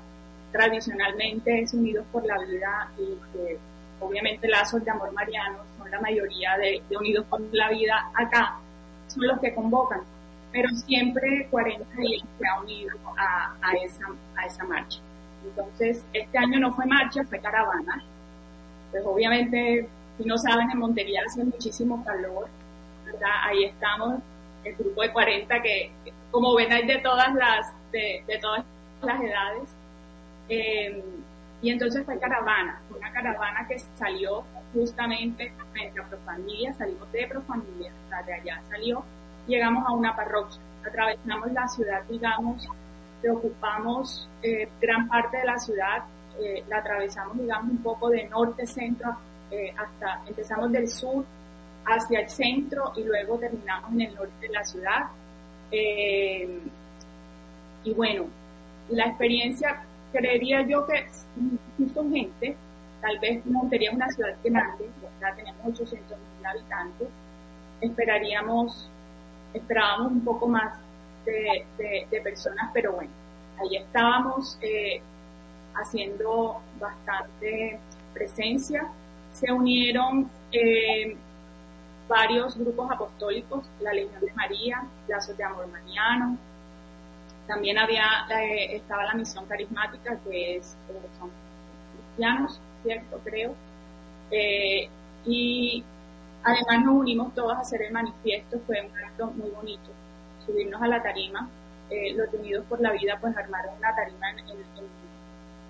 tradicionalmente es Unidos por la Vida y que obviamente lazos de amor mariano son la mayoría de, Unidos por la Vida acá, son los que convocan, pero siempre 40 días se ha unido a, a, esa, a esa marcha. Entonces, este año no fue marcha, fue caravana. Pues obviamente si no saben, en Montería hace muchísimo calor, ¿verdad? Ahí estamos, el grupo de 40 que, como ven, hay de todas las, de, todas las edades. Em, y entonces fue caravana, una caravana que salió justamente frente a Profamilia, salimos de Profamilia, de allá salió, llegamos a una parroquia, atravesamos la ciudad, digamos, preocupamos eh, gran parte de la ciudad, eh, la atravesamos, digamos, un poco de norte-centro eh, hasta empezamos del sur hacia el centro y luego terminamos en el norte de la ciudad. Eh, y bueno, la experiencia, creería yo que justo gente, tal vez Montería es una ciudad grande, ya tenemos 800 mil habitantes, esperaríamos, esperábamos un poco más de, de, personas, pero bueno, ahí estábamos eh, haciendo bastante presencia se unieron eh, varios grupos apostólicos, la Legión de María, Lazos de Amor Mariano, también había, eh, estaba la misión carismática, que es, eh, son cristianos, ¿cierto? Creo. y además nos unimos todos a hacer el manifiesto, fue un acto muy bonito, subirnos a la tarima. los Unidos por la Vida pues armaron una tarima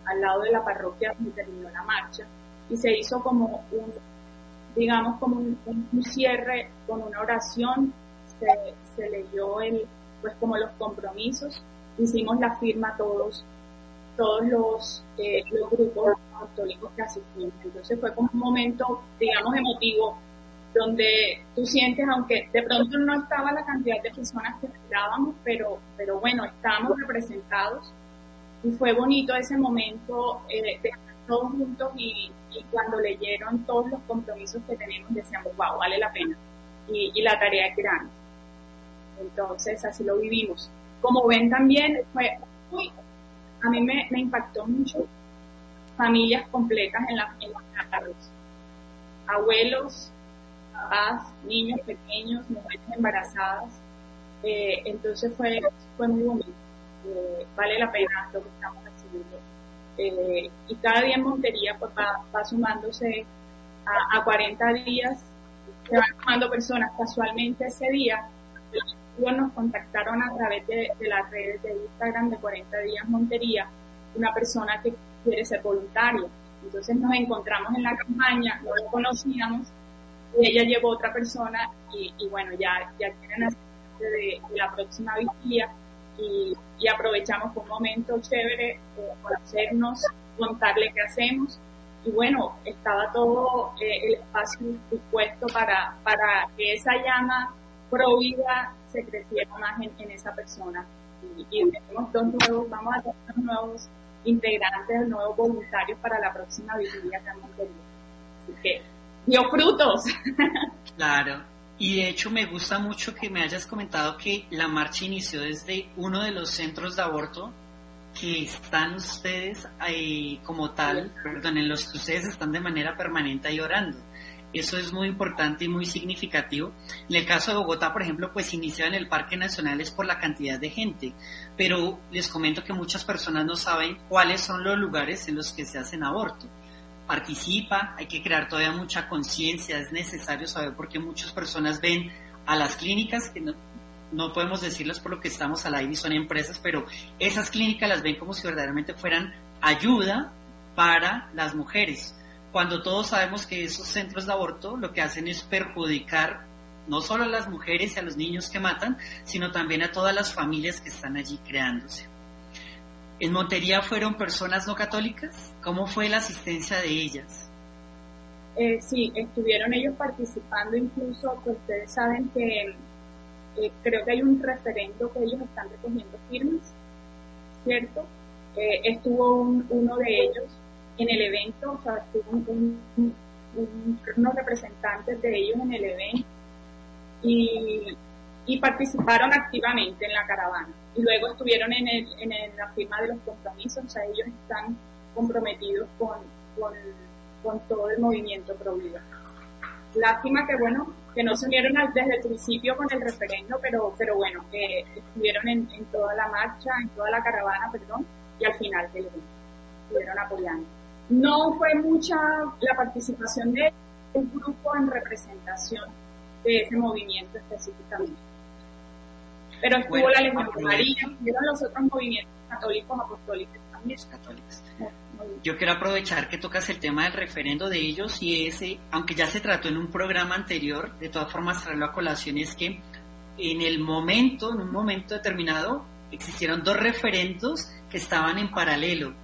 al lado de la parroquia donde terminó la marcha y se hizo como un, digamos, como un, cierre con una oración, se, leyó el, pues como los compromisos, hicimos la firma todos, todos los, eh, los grupos católicos que asistimos. Entonces fue como un momento, digamos, emotivo, donde tú sientes, aunque de pronto no estaba la cantidad de personas que esperábamos, pero, pero bueno, estábamos representados. Y fue bonito ese momento eh, de todos juntos y, y cuando leyeron todos los compromisos que tenemos decíamos, wow, vale la pena. Y, la tarea es grande. Entonces, así lo vivimos. Como ven también, fue, a mí me, impactó mucho familias completas en, la, en los carros. Abuelos, papás, niños pequeños, mujeres embarazadas. Eh, entonces fue, fue muy bonito. Eh, vale la pena lo que estamos haciendo. Eh, y cada día en Montería pues, va, sumándose a, a, 40 días, se van sumando personas. Casualmente ese día nos contactaron a través de, de, las redes de Instagram de 40 días Montería, una persona que quiere ser voluntario. Entonces nos encontramos en la campaña, no lo conocíamos, y ella llevó otra persona y, bueno, ya, ya quieren hacer de, la próxima vigilia y, aprovechamos un momento chévere eh, conocernos, contarle qué hacemos y bueno, estaba todo eh, el espacio dispuesto para, para que esa llama pro vida se creciera más en, esa persona. Y, y tenemos dos nuevos, vamos a tener nuevos integrantes, nuevos voluntarios para la próxima vigilia que hemos tenido. Así que dio frutos. Claro. Y de hecho me gusta mucho que me hayas comentado que la marcha inició desde uno de los centros de aborto que están ustedes ahí como tal, perdón, en los que ustedes están de manera permanente ahí orando. Eso es muy importante y muy significativo. En el caso de Bogotá, por ejemplo, pues inicia en el Parque Nacional es por la cantidad de gente, pero les comento que muchas personas no saben cuáles son los lugares en los que se hacen aborto. Participa, hay que crear todavía mucha conciencia, es necesario saber por qué muchas personas ven a las clínicas, que no, no podemos decirlas por lo que estamos al aire y son empresas, pero esas clínicas las ven como si verdaderamente fueran ayuda para las mujeres cuando todos sabemos que esos centros de aborto lo que hacen es perjudicar no solo a las mujeres y a los niños que matan, sino también a todas las familias que están allí creándose. ¿En Montería fueron personas no católicas? ¿Cómo fue la asistencia de ellas? Eh, sí, estuvieron ellos participando incluso, que ustedes saben que eh, creo que hay un referendo que ellos están recogiendo firmas, ¿cierto? Eh, estuvo uno de ellos en el evento, o sea, estuvo unos representantes de ellos en el evento y, participaron activamente en la caravana. Y luego estuvieron en, el, en la firma de los compromisos, o sea, ellos están comprometidos con, con, todo el movimiento pro vida. Lástima que, bueno, que no se unieron desde el principio con el referendo, pero, pero bueno, que estuvieron en, toda la marcha, en toda la caravana, perdón, y al final evento estuvieron apoyando. No fue mucha la participación de un grupo en representación de ese movimiento específicamente. Pero estuvo la Legión de María, los otros movimientos católicos apostólicos también. Católicos. Yo quiero aprovechar que tocas el tema del referendo de ellos y ese, aunque ya se trató en un programa anterior, de todas formas traerlo a colación, es que en el momento, en un momento determinado, existieron dos referendos que estaban en paralelo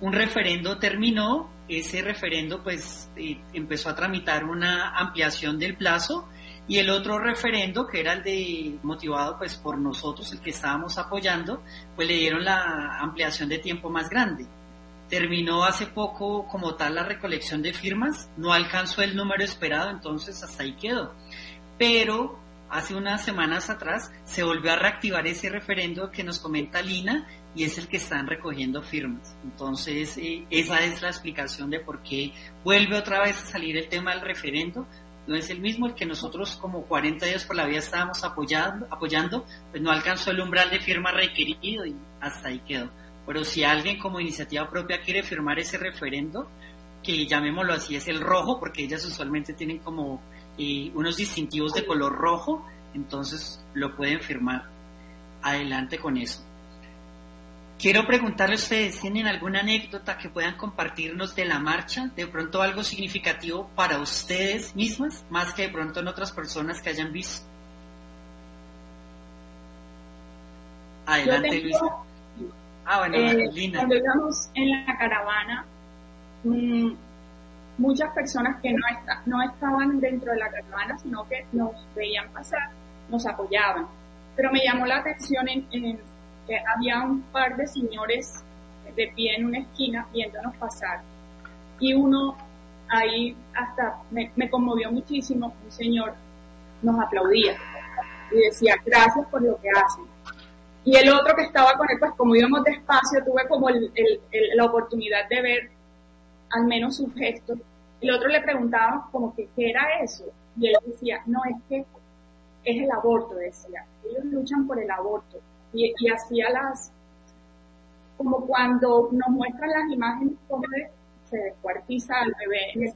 un referendo terminó, ese referendo pues eh, empezó a tramitar una ampliación del plazo y el otro referendo que era el de motivado pues por nosotros el que estábamos apoyando pues le dieron la ampliación de tiempo más grande terminó hace poco como tal la recolección de firmas no alcanzó el número esperado entonces hasta ahí quedó pero hace unas semanas atrás se volvió a reactivar ese referendo que nos comenta Lina y es el que están recogiendo firmas. Entonces, eh, esa es la explicación de por qué vuelve otra vez a salir el tema del referendo. No es el mismo el que nosotros como 40 días por la vida estábamos apoyando, apoyando, pues no alcanzó el umbral de firma requerido y hasta ahí quedó. Pero si alguien como iniciativa propia quiere firmar ese referendo, que llamémoslo así, es el rojo, porque ellas usualmente tienen como eh, unos distintivos de color rojo, entonces lo pueden firmar. Adelante con eso. Quiero preguntarle a ustedes, ¿tienen alguna anécdota que puedan compartirnos de la marcha? De pronto algo significativo para ustedes mismas, más que de pronto en otras personas que hayan visto. Adelante, Luisa. Ah, bueno, eh, Cuando íbamos en la caravana, mm, muchas personas que no, no estaban dentro de la caravana, sino que nos veían pasar, nos apoyaban. Pero me llamó la atención en, en había un par de señores de pie en una esquina viéndonos pasar y uno ahí hasta me, conmovió muchísimo, un señor nos aplaudía y decía gracias por lo que hacen. Y el otro que estaba con él, pues como íbamos despacio, tuve como la oportunidad de ver al menos sus gestos. El otro le preguntaba como que qué era eso. y él decía, no, es que es el aborto, decía, ellos luchan por el aborto. Y, y hacía las, como cuando nos muestran las imágenes como se descuartiza al bebé,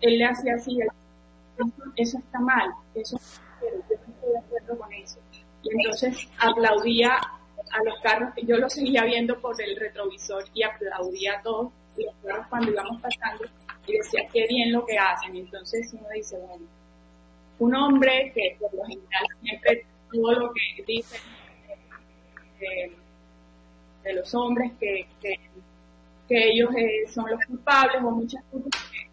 él, le hacía así, eso está mal, eso yo no estoy de acuerdo con eso. Y entonces aplaudía a los carros, yo lo seguía viendo por el retrovisor y aplaudía a todos los carros cuando íbamos pasando y decía, qué bien lo que hacen. Entonces uno dice, bueno, un hombre que por lo general siempre todo lo que dicen eh, de, los hombres que, que, ellos eh, son los culpables o muchas cosas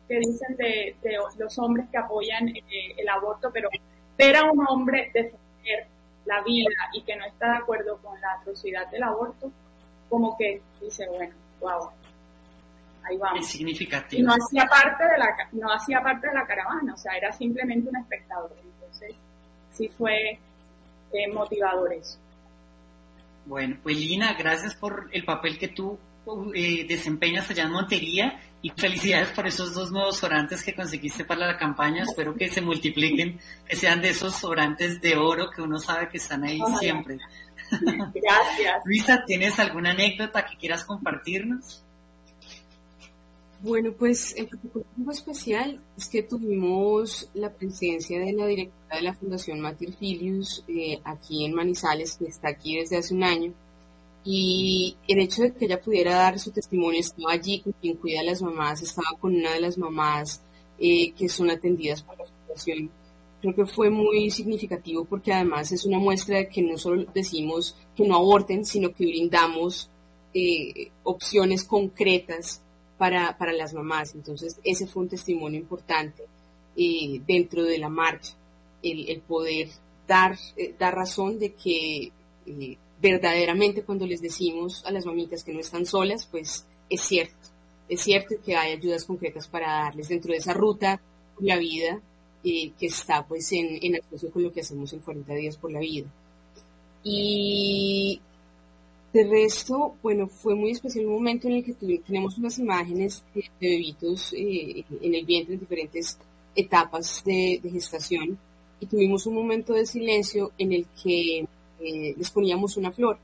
que, dicen de, los hombres que apoyan eh, el aborto, pero ver a un hombre defender la vida y que no está de acuerdo con la atrocidad del aborto, como que dice, bueno, wow, ahí vamos. Es significativo. Y no hacía parte de la, no hacía parte de la caravana, o sea, era simplemente un espectador. Entonces, sí fue eh, motivador eso. Bueno, pues Lina, gracias por el papel que tú eh, desempeñas allá en Montería y felicidades por esos dos nuevos orantes que conseguiste para la campaña. Espero que se multipliquen, que sean de esos orantes de oro que uno sabe que están ahí siempre. Gracias. Luisa, ¿tienes alguna anécdota que quieras compartirnos? Bueno, pues el algo especial es que tuvimos la presencia de la directora de la Fundación Mater Filius eh, aquí en Manizales, que está aquí desde hace un año, y el hecho de que ella pudiera dar su testimonio, estaba allí con quien cuida a las mamás, estaba con una de las mamás eh, que son atendidas por la Fundación. Creo que fue muy significativo porque además es una muestra de que no solo decimos que no aborten, sino que brindamos eh, opciones concretas para, para las mamás. Entonces, ese fue un testimonio importante eh, dentro de la marcha, el, poder dar, eh, dar razón de que eh, verdaderamente cuando les decimos a las mamitas que no están solas, pues es cierto, es cierto que hay ayudas concretas para darles dentro de esa ruta la vida que está pues en, en asocio con lo que hacemos en 40 días por la vida. Y de resto, bueno, fue muy especial un momento en el que tenemos unas imágenes de, bebitos eh, en el vientre en diferentes etapas de, gestación y tuvimos un momento de silencio en el que eh, les poníamos una flor.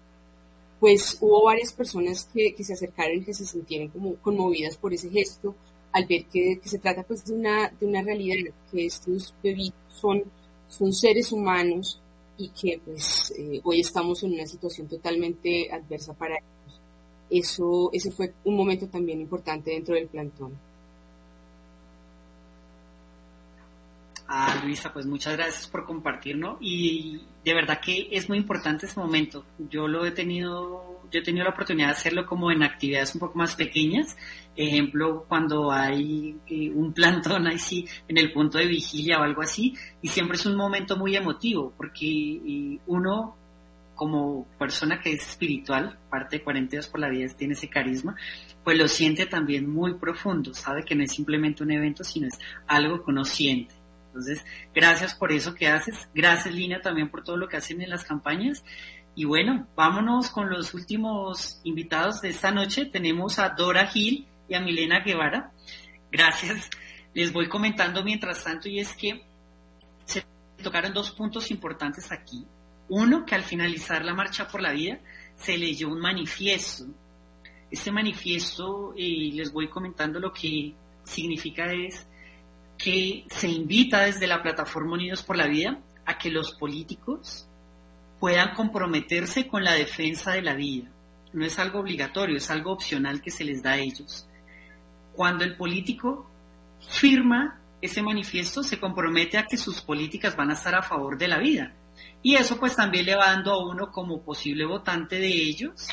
Pues hubo varias personas que, se acercaron y que se sintieron como conmovidas por ese gesto al ver que, se trata pues de una, de una realidad, que estos bebitos son, son seres humanos y que pues eh, hoy estamos en una situación totalmente adversa para ellos. Eso, ese fue un momento también importante dentro del plantón. Ah, Luisa, pues muchas gracias por compartirnos y de verdad que es muy importante ese momento. Yo lo he tenido, yo he tenido la oportunidad de hacerlo como en actividades un poco más pequeñas. Ejemplo, cuando hay eh, un plantón así en el punto de vigilia o algo así, y siempre es un momento muy emotivo porque uno como persona que es espiritual, parte de 42 por la vida, tiene ese carisma, pues lo siente también muy profundo, sabe que no es simplemente un evento, sino es algo que uno siente. Entonces, gracias por eso que haces. Gracias, Lina, también por todo lo que hacen en las campañas. Y bueno, vámonos con los últimos invitados de esta noche. Tenemos a Dora Gil y a Milena Guevara. Gracias. Les voy comentando mientras tanto y es que se tocaron dos puntos importantes aquí. Uno, que al finalizar la Marcha por la Vida se leyó un manifiesto. Este manifiesto, y les voy comentando lo que significa es que se invita desde la plataforma Unidos por la Vida a que los políticos puedan comprometerse con la defensa de la vida. No es algo obligatorio, es algo opcional que se les da a ellos. Cuando el político firma ese manifiesto, se compromete a que sus políticas van a estar a favor de la vida. Y eso pues también le va dando a uno como posible votante de ellos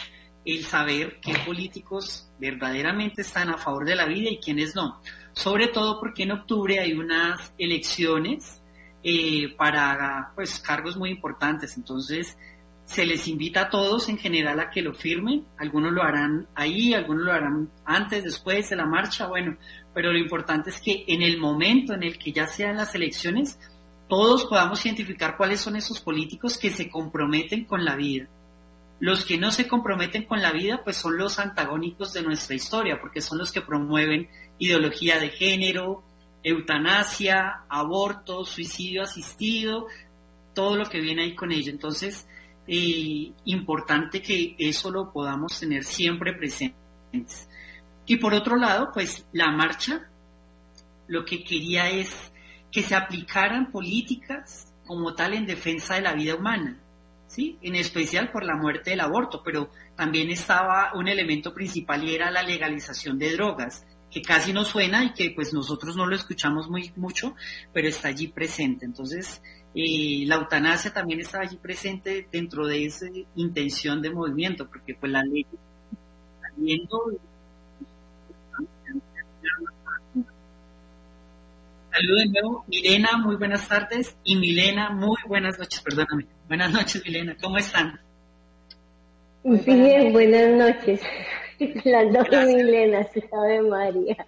el saber qué políticos verdaderamente están a favor de la vida y quiénes no sobre todo porque en octubre hay unas elecciones eh, para pues cargos muy importantes, entonces se les invita a todos en general a que lo firmen, algunos lo harán ahí, algunos lo harán antes, después de la marcha, bueno, pero lo importante es que en el momento en el que ya sean las elecciones, todos podamos identificar cuáles son esos políticos que se comprometen con la vida. Los que no se comprometen con la vida, pues son los antagónicos de nuestra historia, porque son los que promueven ideología de género, eutanasia, aborto, suicidio asistido, todo lo que viene ahí con ello. Entonces, eh, importante que eso lo podamos tener siempre presentes. Y por otro lado, pues la marcha lo que quería es que se aplicaran políticas como tal en defensa de la vida humana, ¿sí? En especial por la muerte del aborto, pero también estaba un elemento principal y era la legalización de drogas, que casi no suena y que pues nosotros no lo escuchamos muy mucho, pero está allí presente. Entonces, eh, la eutanasia también está allí presente dentro de esa intención de movimiento, porque pues la ley Saludos de nuevo, Milena, muy buenas tardes, y Milena, muy buenas noches, perdóname. Buenas noches, Milena, ¿cómo están? Bien, buenas noches. Las dos Milenas, sabe María.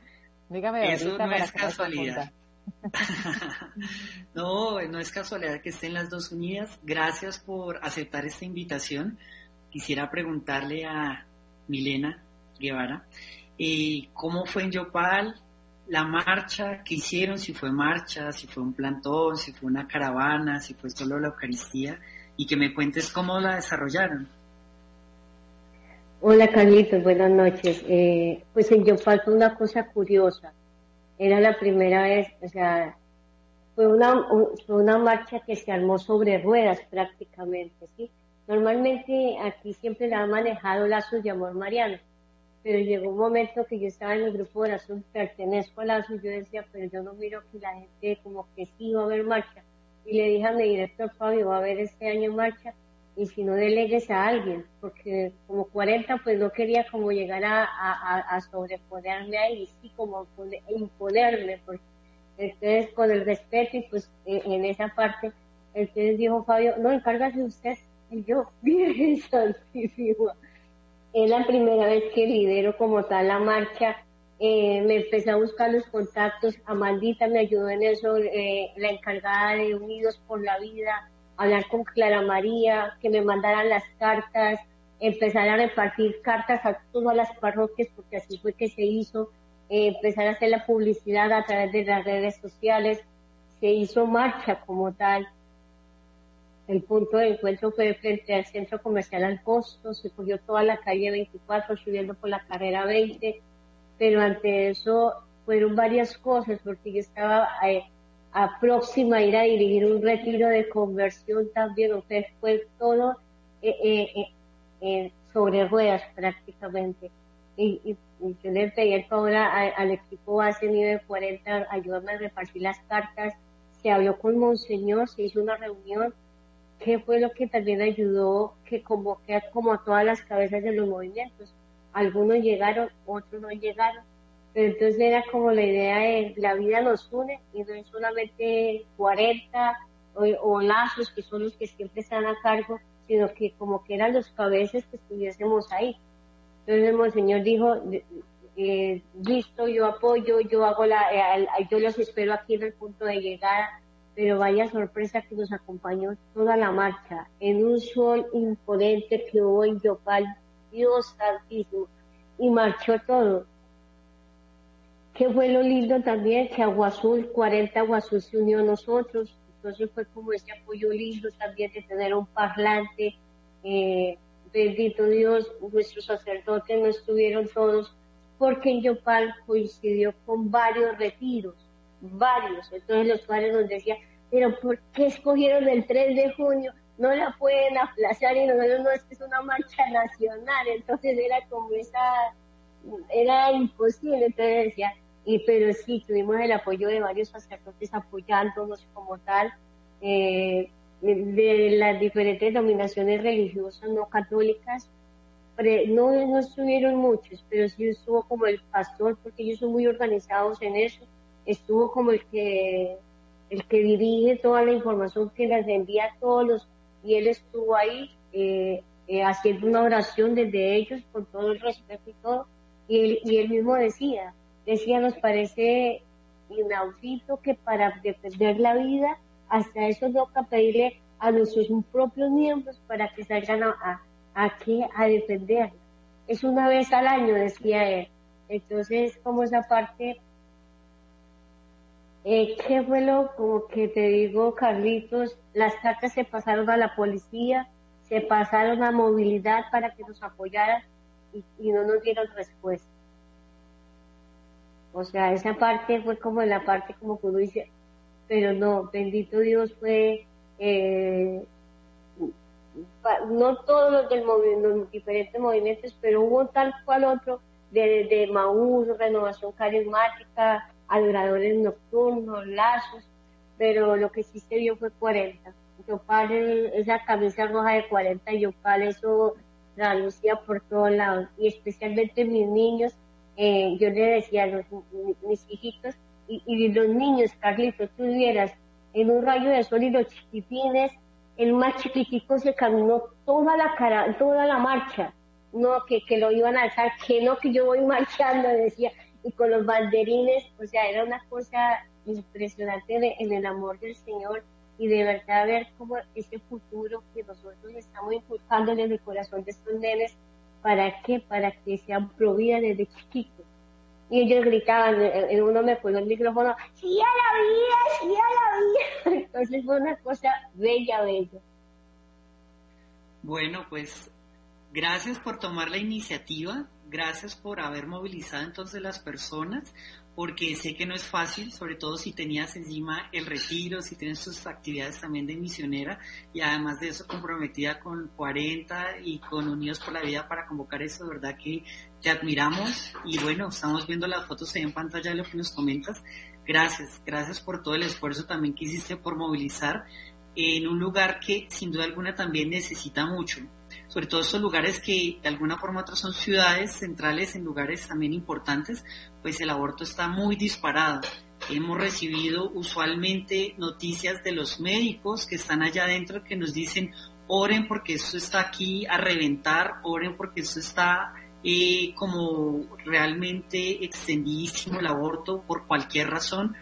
Dígame, Eso no es casualidad. no, no es casualidad que estén las dos unidas. Gracias por aceptar esta invitación. Quisiera preguntarle a Milena Guevara, eh, ¿cómo fue en Yopal la marcha que hicieron? Si fue marcha, si fue un plantón, si fue una caravana, si fue solo la Eucaristía, y que me cuentes cómo la desarrollaron. Hola Carlitos, buenas noches. Eh, pues en Yopal fue una cosa curiosa era la primera vez, o sea, fue una, fue una marcha que se armó sobre ruedas prácticamente, ¿sí? Normalmente aquí siempre la han manejado Lazos de Amor Mariano, pero llegó un momento que yo estaba en el grupo de Lazos, pertenezco a Lazos, yo decía, pero yo no miro que la gente como que sí va a haber marcha. Y le dije a mi director Fabio, va a haber este año marcha, y si no delegues a alguien, porque como 40 pues no quería como llegar a, a, sobreponerme ahí, sí como imponerme, porque entonces con el respeto y pues en, esa parte, entonces dijo Fabio, no, encárgase usted, y yo, bien santísimo. Es la primera vez que lidero como tal la marcha, eh, me empecé a buscar los contactos, Amandita me ayudó en eso, eh, la encargada de Unidos por la Vida, hablar con Clara María, que me mandaran las cartas, empezar a repartir cartas a todas las parroquias, porque así fue que se hizo, eh, empezar a hacer la publicidad a través de las redes sociales, se hizo marcha como tal. El punto de encuentro fue frente al centro comercial al costo, se cogió toda la calle 24 subiendo por la carrera 20, pero ante eso fueron varias cosas, porque yo estaba eh, a próxima ir a dirigir un retiro de conversión también, o sea, fue todo eh, eh, eh, sobre ruedas prácticamente. Y, yo le pedí el favor al equipo base nivel 40, ayúdame a repartir las cartas, se habló con Monseñor, se hizo una reunión, ¿qué fue lo que también ayudó que convoque como a todas las cabezas de los movimientos? Algunos llegaron, otros no llegaron, entonces era como la idea de la vida nos une y no es solamente 40 o, lazos que son los que siempre están a cargo, sino que como que eran los cabezas que estuviésemos ahí. Entonces el Monseñor dijo, eh, listo, yo apoyo, yo hago la, eh, yo los espero aquí en el punto de llegada, pero vaya sorpresa que nos acompañó toda la marcha, en un sol imponente que hubo en Yopal, Dios santísimo, y marchó todo que fue lo lindo también que Agua Azul, 40 Agua se unió a nosotros, entonces fue como ese apoyo lindo también de tener un parlante, eh, bendito Dios, nuestros sacerdotes no estuvieron todos, porque en Yopal coincidió con varios retiros, varios, entonces los padres nos decían, pero ¿por qué escogieron el 3 de junio? No la pueden aplazar y nosotros no, es que es una marcha nacional, entonces era como esa, era imposible, entonces decía, y, pero sí, tuvimos el apoyo de varios sacerdotes apoyándonos como tal, eh, de las diferentes dominaciones religiosas no católicas. no, no estuvieron muchos, pero sí estuvo como el pastor, porque ellos son muy organizados en eso, estuvo como el que el que dirige toda la información que las envía a todos los, y él estuvo ahí eh, eh, haciendo una oración desde ellos con todo el respeto y todo, y él, y él mismo decía, decía, nos parece inaudito que para defender la vida, hasta eso toca pedirle a nuestros propios miembros para que salgan a, a, a defenderla. Es una vez al año, decía él. Entonces, como esa parte eh, ¿qué fue lo como que te digo, Carlitos? Las cartas se pasaron a la policía, se pasaron a movilidad para que nos apoyaran y, no nos dieron respuesta. O sea, esa parte fue como la parte como que uno dice, pero no, bendito Dios fue, eh, no todos los del movimiento, los diferentes movimientos, pero hubo tal cual otro de, de Maús, Renovación Carismática, Adoradores Nocturnos, Lazos, pero lo que sí se vio fue 40. Yopal, esa camisa roja de 40 Yopal, eso la lucía por todos lados, y especialmente mis niños, eh, yo le decía a los, mis hijitos, y, los niños, Carlitos, tú vieras en un rayo de sol y los chiquitines, el más chiquitico se caminó toda la cara, toda la marcha, no que, que lo iban a alzar, que no, que yo voy marchando, decía, y con los banderines, o sea, era una cosa impresionante en el amor del Señor y de verdad ver cómo ese futuro que nosotros estamos inculcando en el corazón de estos nenes, ¿para qué? Para que sean providas desde chiquitos. Y ellos gritaban, en uno me puso el micrófono, sí a la vida, sí a la vida. Entonces fue una cosa bella, bella. Bueno, pues gracias por tomar la iniciativa, gracias por haber movilizado entonces las personas, porque sé que no es fácil, sobre todo si tenías encima el retiro, si tienes tus actividades también de misionera y además de eso comprometida con 40 y con Unidos por la Vida para convocar eso, de verdad que te admiramos y bueno, estamos viendo las fotos ahí en pantalla de lo que nos comentas. Gracias, gracias por todo el esfuerzo también que hiciste por movilizar en un lugar que sin duda alguna también necesita mucho. Sobre todo estos lugares que de alguna forma u otra son ciudades centrales en lugares también importantes, pues el aborto está muy disparado. Hemos recibido usualmente noticias de los médicos que están allá adentro que nos dicen oren porque esto está aquí a reventar, oren porque esto está eh, como realmente extendidísimo el aborto por cualquier razón.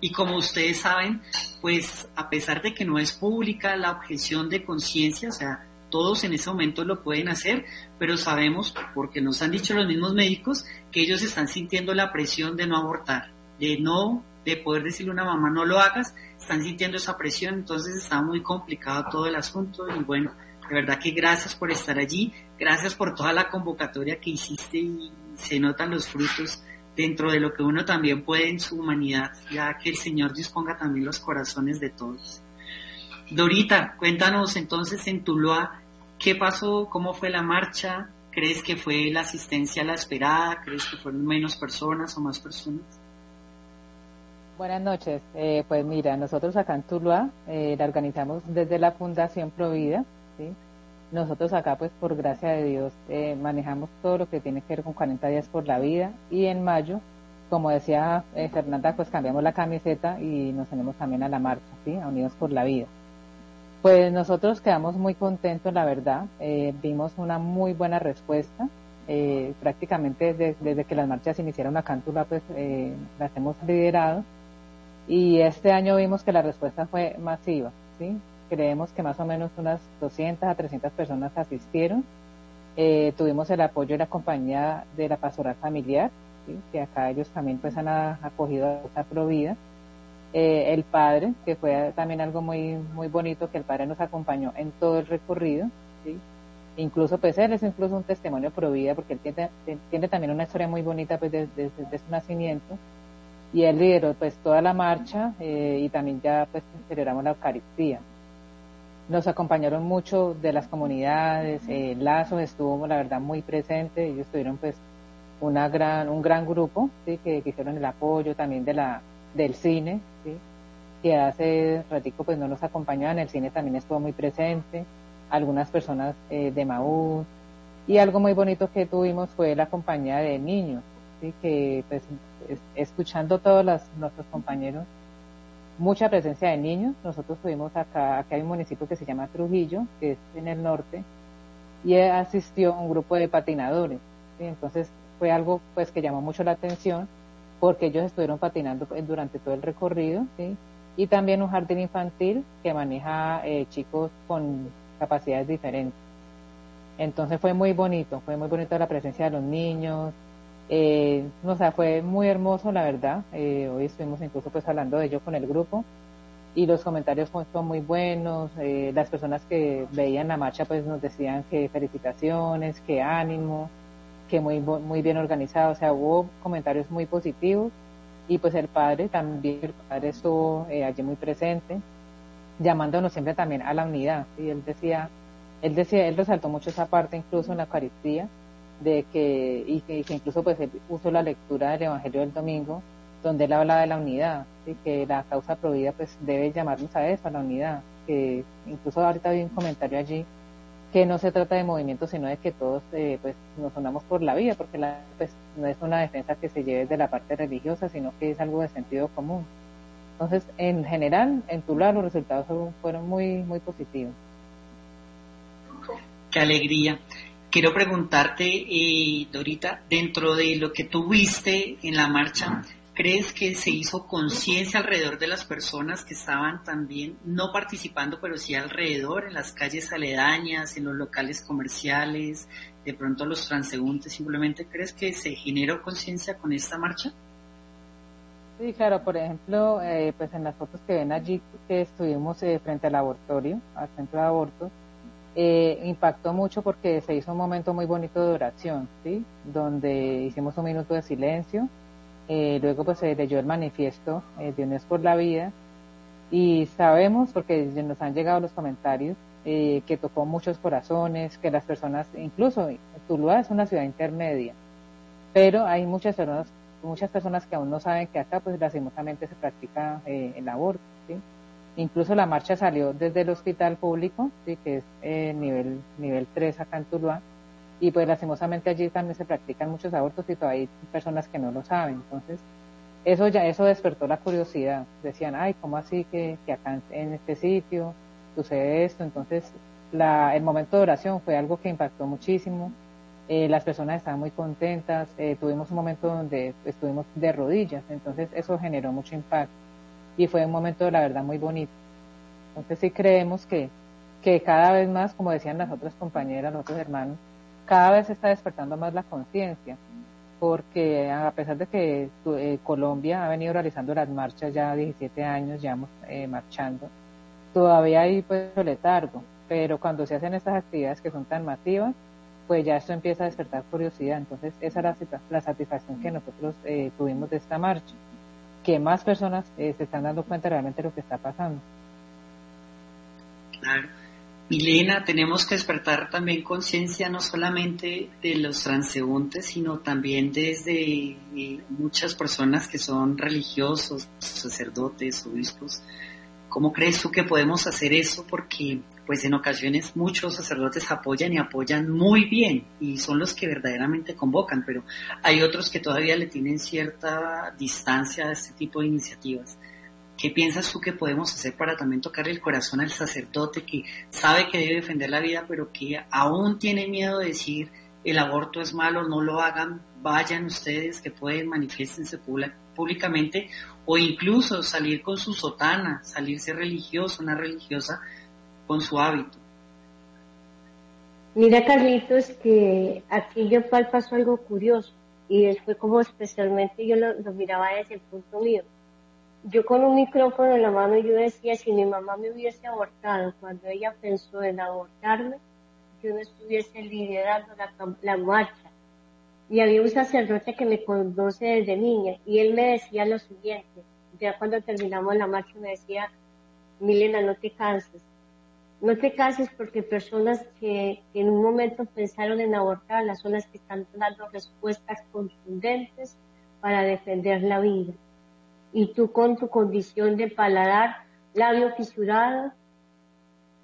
Y como ustedes saben, pues a pesar de que no es pública la objeción de conciencia, o sea, todos en ese momento lo pueden hacer, pero sabemos, porque nos han dicho los mismos médicos, que ellos están sintiendo la presión de no abortar, de no, de poder decirle a una mamá no lo hagas, están sintiendo esa presión, entonces está muy complicado todo el asunto y bueno, de verdad que gracias por estar allí, gracias por toda la convocatoria que hiciste y se notan los frutos dentro de lo que uno también puede en su humanidad, ya que el Señor disponga también los corazones de todos. Dorita, cuéntanos entonces en Tuluá, ¿qué pasó? ¿Cómo fue la marcha? ¿Crees que fue la asistencia a la esperada? ¿Crees que fueron menos personas o más personas? Buenas noches. Eh, pues mira, nosotros acá en Tuluá eh, la organizamos desde la Fundación Provida, nosotros acá, pues por gracia de Dios, eh, manejamos todo lo que tiene que ver con 40 días por la vida y en mayo, como decía eh, Fernanda, pues cambiamos la camiseta y nos tenemos también a la marcha, ¿sí? A Unidos por la Vida. Pues nosotros quedamos muy contentos, la verdad. Eh, vimos una muy buena respuesta. prácticamente desde, que las marchas iniciaron acá en pues las hemos liderado. Y este año vimos que la respuesta fue masiva, ¿sí? creemos que más o menos unas 200 a 300 personas asistieron. Eh, tuvimos el apoyo de la compañía de la pastoral familiar, que acá ellos también pues han acogido a esta provida. Eh, el padre, que fue también algo muy muy bonito, que el padre nos acompañó en todo el recorrido. Incluso pues él es incluso un testimonio provida, porque él tiene, tiene también una historia muy bonita pues desde, su nacimiento. Y él lideró pues toda la marcha eh, y también ya pues celebramos la Eucaristía. Nos acompañaron mucho de las comunidades, eh, Lazo estuvo la verdad muy presente, ellos tuvieron pues una gran, un gran grupo ¿sí? que, hicieron el apoyo también de la, del cine, ¿sí? que hace ratico pues no nos acompañaban, el cine también estuvo muy presente, algunas personas eh, de Maú, y algo muy bonito que tuvimos fue la compañía de niños, ¿sí? que pues escuchando todos los, nuestros compañeros mucha presencia de niños. Nosotros tuvimos acá, acá hay un municipio que se llama Trujillo, que es en el norte, y asistió un grupo de patinadores. Entonces fue algo pues que llamó mucho la atención porque ellos estuvieron patinando durante todo el recorrido, y también un jardín infantil que maneja eh, chicos con capacidades diferentes. Entonces fue muy bonito, fue muy bonito la presencia de los niños, Eh, o sea, fue muy hermoso, la verdad. Eh, hoy estuvimos incluso pues hablando de ello con el grupo y los comentarios son muy buenos. Eh, las personas que veían la marcha pues nos decían que felicitaciones, que ánimo, que muy, muy bien organizado. O sea, hubo comentarios muy positivos y pues el padre también, el padre estuvo allí muy presente, llamándonos siempre también a la unidad. Y él decía, él decía, él resaltó mucho esa parte incluso en la Eucaristía de que, y que, incluso pues él usó la lectura del Evangelio del domingo, donde él habla de la unidad, y que la causa prohibida pues debe llamarnos a eso, a la unidad, que incluso ahorita vi un comentario allí que no se trata de movimiento, sino de que todos eh, pues nos unamos por la vida, porque la, pues no es una defensa que se lleve de la parte religiosa, sino que es algo de sentido común. Entonces, en general, en Tula los resultados fueron muy, muy positivos. Qué alegría. Quiero preguntarte, eh, Dorita, dentro de lo que tú viste en la marcha, ¿crees que se hizo conciencia alrededor de las personas que estaban también no participando, pero sí alrededor, en las calles aledañas, en los locales comerciales, de pronto los transeúntes? ¿Simplemente crees que se generó conciencia con esta marcha? Sí, claro, por ejemplo, eh, pues en las fotos que ven allí que estuvimos eh, frente al laboratorio, al centro de abortos, eh, impactó mucho porque se hizo un momento muy bonito de oración, ¿sí? Donde hicimos un minuto de silencio, eh, luego pues se leyó el manifiesto eh, de Unidos por la Vida y sabemos, porque nos han llegado los comentarios, eh, que tocó muchos corazones, que las personas, incluso Tuluá es una ciudad intermedia, pero hay muchas personas, muchas personas que aún no saben que acá pues lastimosamente se practica el aborto, ¿sí? Incluso la marcha salió desde el hospital público, ¿sí? que es eh, nivel, nivel 3 acá en Tuluá, y pues lastimosamente allí también se practican muchos abortos y todavía hay personas que no lo saben. Entonces, eso ya eso despertó la curiosidad. Decían, ay, ¿cómo así que, que acá en este sitio sucede esto? Entonces, la, el momento de oración fue algo que impactó muchísimo. Eh, las personas estaban muy contentas. Eh, tuvimos un momento donde estuvimos de rodillas, entonces eso generó mucho impacto y fue un momento, la verdad, muy bonito. Entonces sí creemos que, que cada vez más, como decían las otras compañeras, los otros hermanos, cada vez se está despertando más la conciencia, porque a pesar de que eh, Colombia ha venido realizando las marchas ya 17 años, ya eh, marchando, todavía hay pues letargo, pero cuando se hacen estas actividades que son tan masivas, pues ya esto empieza a despertar curiosidad. Entonces esa es la, satisfacción que nosotros eh, tuvimos de esta marcha que más personas eh, se están dando cuenta realmente de lo que está pasando. Milena, tenemos que despertar también conciencia no solamente de los transeúntes, sino también desde eh, muchas personas que son religiosos, sacerdotes, obispos. ¿Cómo crees tú que podemos hacer eso? Porque pues en ocasiones muchos sacerdotes apoyan y apoyan muy bien y son los que verdaderamente convocan, pero hay otros que todavía le tienen cierta distancia a este tipo de iniciativas. ¿Qué piensas tú que podemos hacer para también tocar el corazón al sacerdote que sabe que debe defender la vida, pero que aún tiene miedo de decir el aborto es malo, no lo hagan, vayan ustedes que pueden, manifiestense públicamente o incluso salir con su sotana, salirse religioso, una religiosa, con su hábito. Mira, Carlitos, que aquí yo pasó algo curioso y después como especialmente yo lo, miraba desde el punto mío. Yo con un micrófono en la mano yo decía, si mi mamá me hubiese abortado cuando ella pensó en abortarme, yo no estuviese liderando la, la marcha. Y había un sacerdote que me conoce desde niña y él me decía lo siguiente, ya cuando terminamos la marcha me decía, Milena, no te canses, no te cases porque personas que, en un momento pensaron en abortar las son las que están dando respuestas contundentes para defender la vida. Y tú con tu condición de paladar, labio fisurado,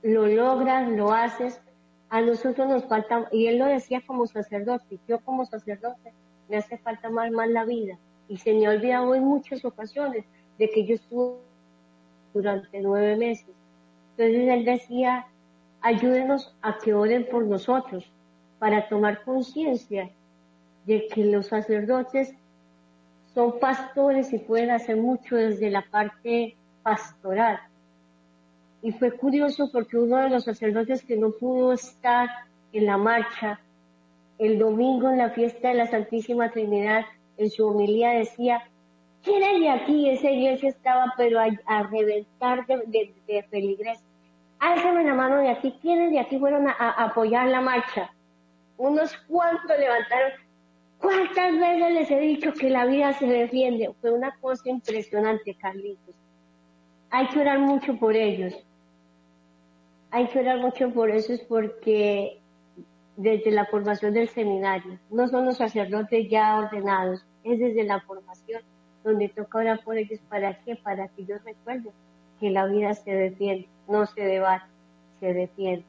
lo logras, lo haces. A nosotros nos falta, y él lo decía como sacerdote, yo como sacerdote me hace falta más, más la vida. Y se me ha olvidado en muchas ocasiones de que yo estuve durante nueve meses entonces él decía, ayúdenos a que oren por nosotros para tomar conciencia de que los sacerdotes son pastores y pueden hacer mucho desde la parte pastoral. Y fue curioso porque uno de los sacerdotes que no pudo estar en la marcha el domingo en la fiesta de la Santísima Trinidad, en su homilía decía, ¿quién es de aquí? Esa iglesia estaba pero a, reventar de, de, la mano de aquí, ¿quiénes de aquí fueron a apoyar la marcha? Unos cuantos levantaron. ¿Cuántas veces les he dicho que la vida se defiende? Fue una cosa impresionante, Carlitos. Hay que orar mucho por ellos. Hay que orar mucho por es porque desde la formación del seminario, no son los sacerdotes ya ordenados, es desde la formación donde toca orar por ellos. ¿Para qué? Para que ellos recuerden que la vida se defiende, no se debate, se defiende.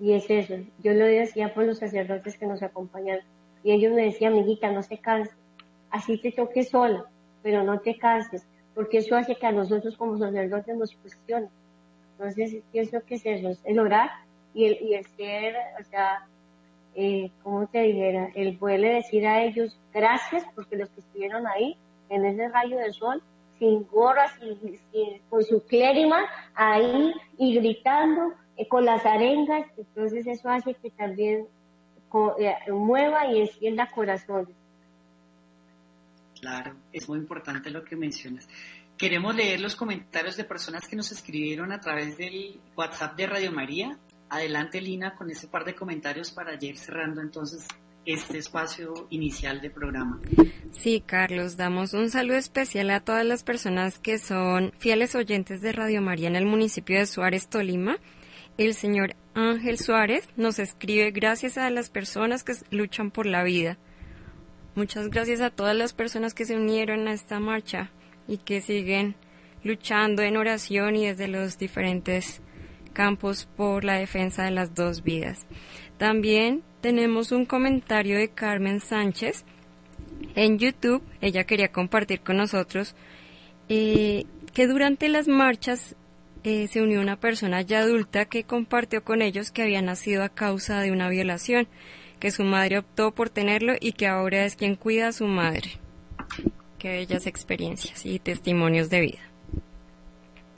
Y es eso. Yo lo decía por los sacerdotes que nos acompañan. Y ellos me decían, amiguita, no se canses. Así te toques sola, pero no te canses, porque eso hace que a nosotros como sacerdotes nos cuestionen. Entonces, pienso que es eso, el orar y el, y ser, o sea, eh, ¿cómo te dijera? El poderle decir a ellos gracias porque los que estuvieron ahí en ese rayo de sol, sin gorras, sin, con su clérima ahí y gritando eh, con las arengas, entonces eso hace que también mueva y encienda corazones. Claro, es muy importante lo que mencionas. Queremos leer los comentarios de personas que nos escribieron a través del WhatsApp de Radio María. Adelante, Lina, con ese par de comentarios para ir cerrando entonces este espacio inicial del programa. Sí, Carlos, damos un saludo especial a todas las personas que son fieles oyentes de Radio María en el municipio de Suárez, Tolima el señor Ángel Suárez nos escribe gracias a las personas que luchan por la vida. Muchas gracias a todas las personas que se unieron a esta marcha y que siguen luchando en oración y desde los diferentes campos por la defensa de las dos vidas. También tenemos un comentario de Carmen Sánchez en YouTube. Ella quería compartir con nosotros eh, que durante las marchas eh, se unió una persona ya adulta que compartió con ellos que había nacido a causa de una violación, que su madre optó por tenerlo y que ahora es quien cuida a su madre. Qué bellas experiencias y testimonios de vida.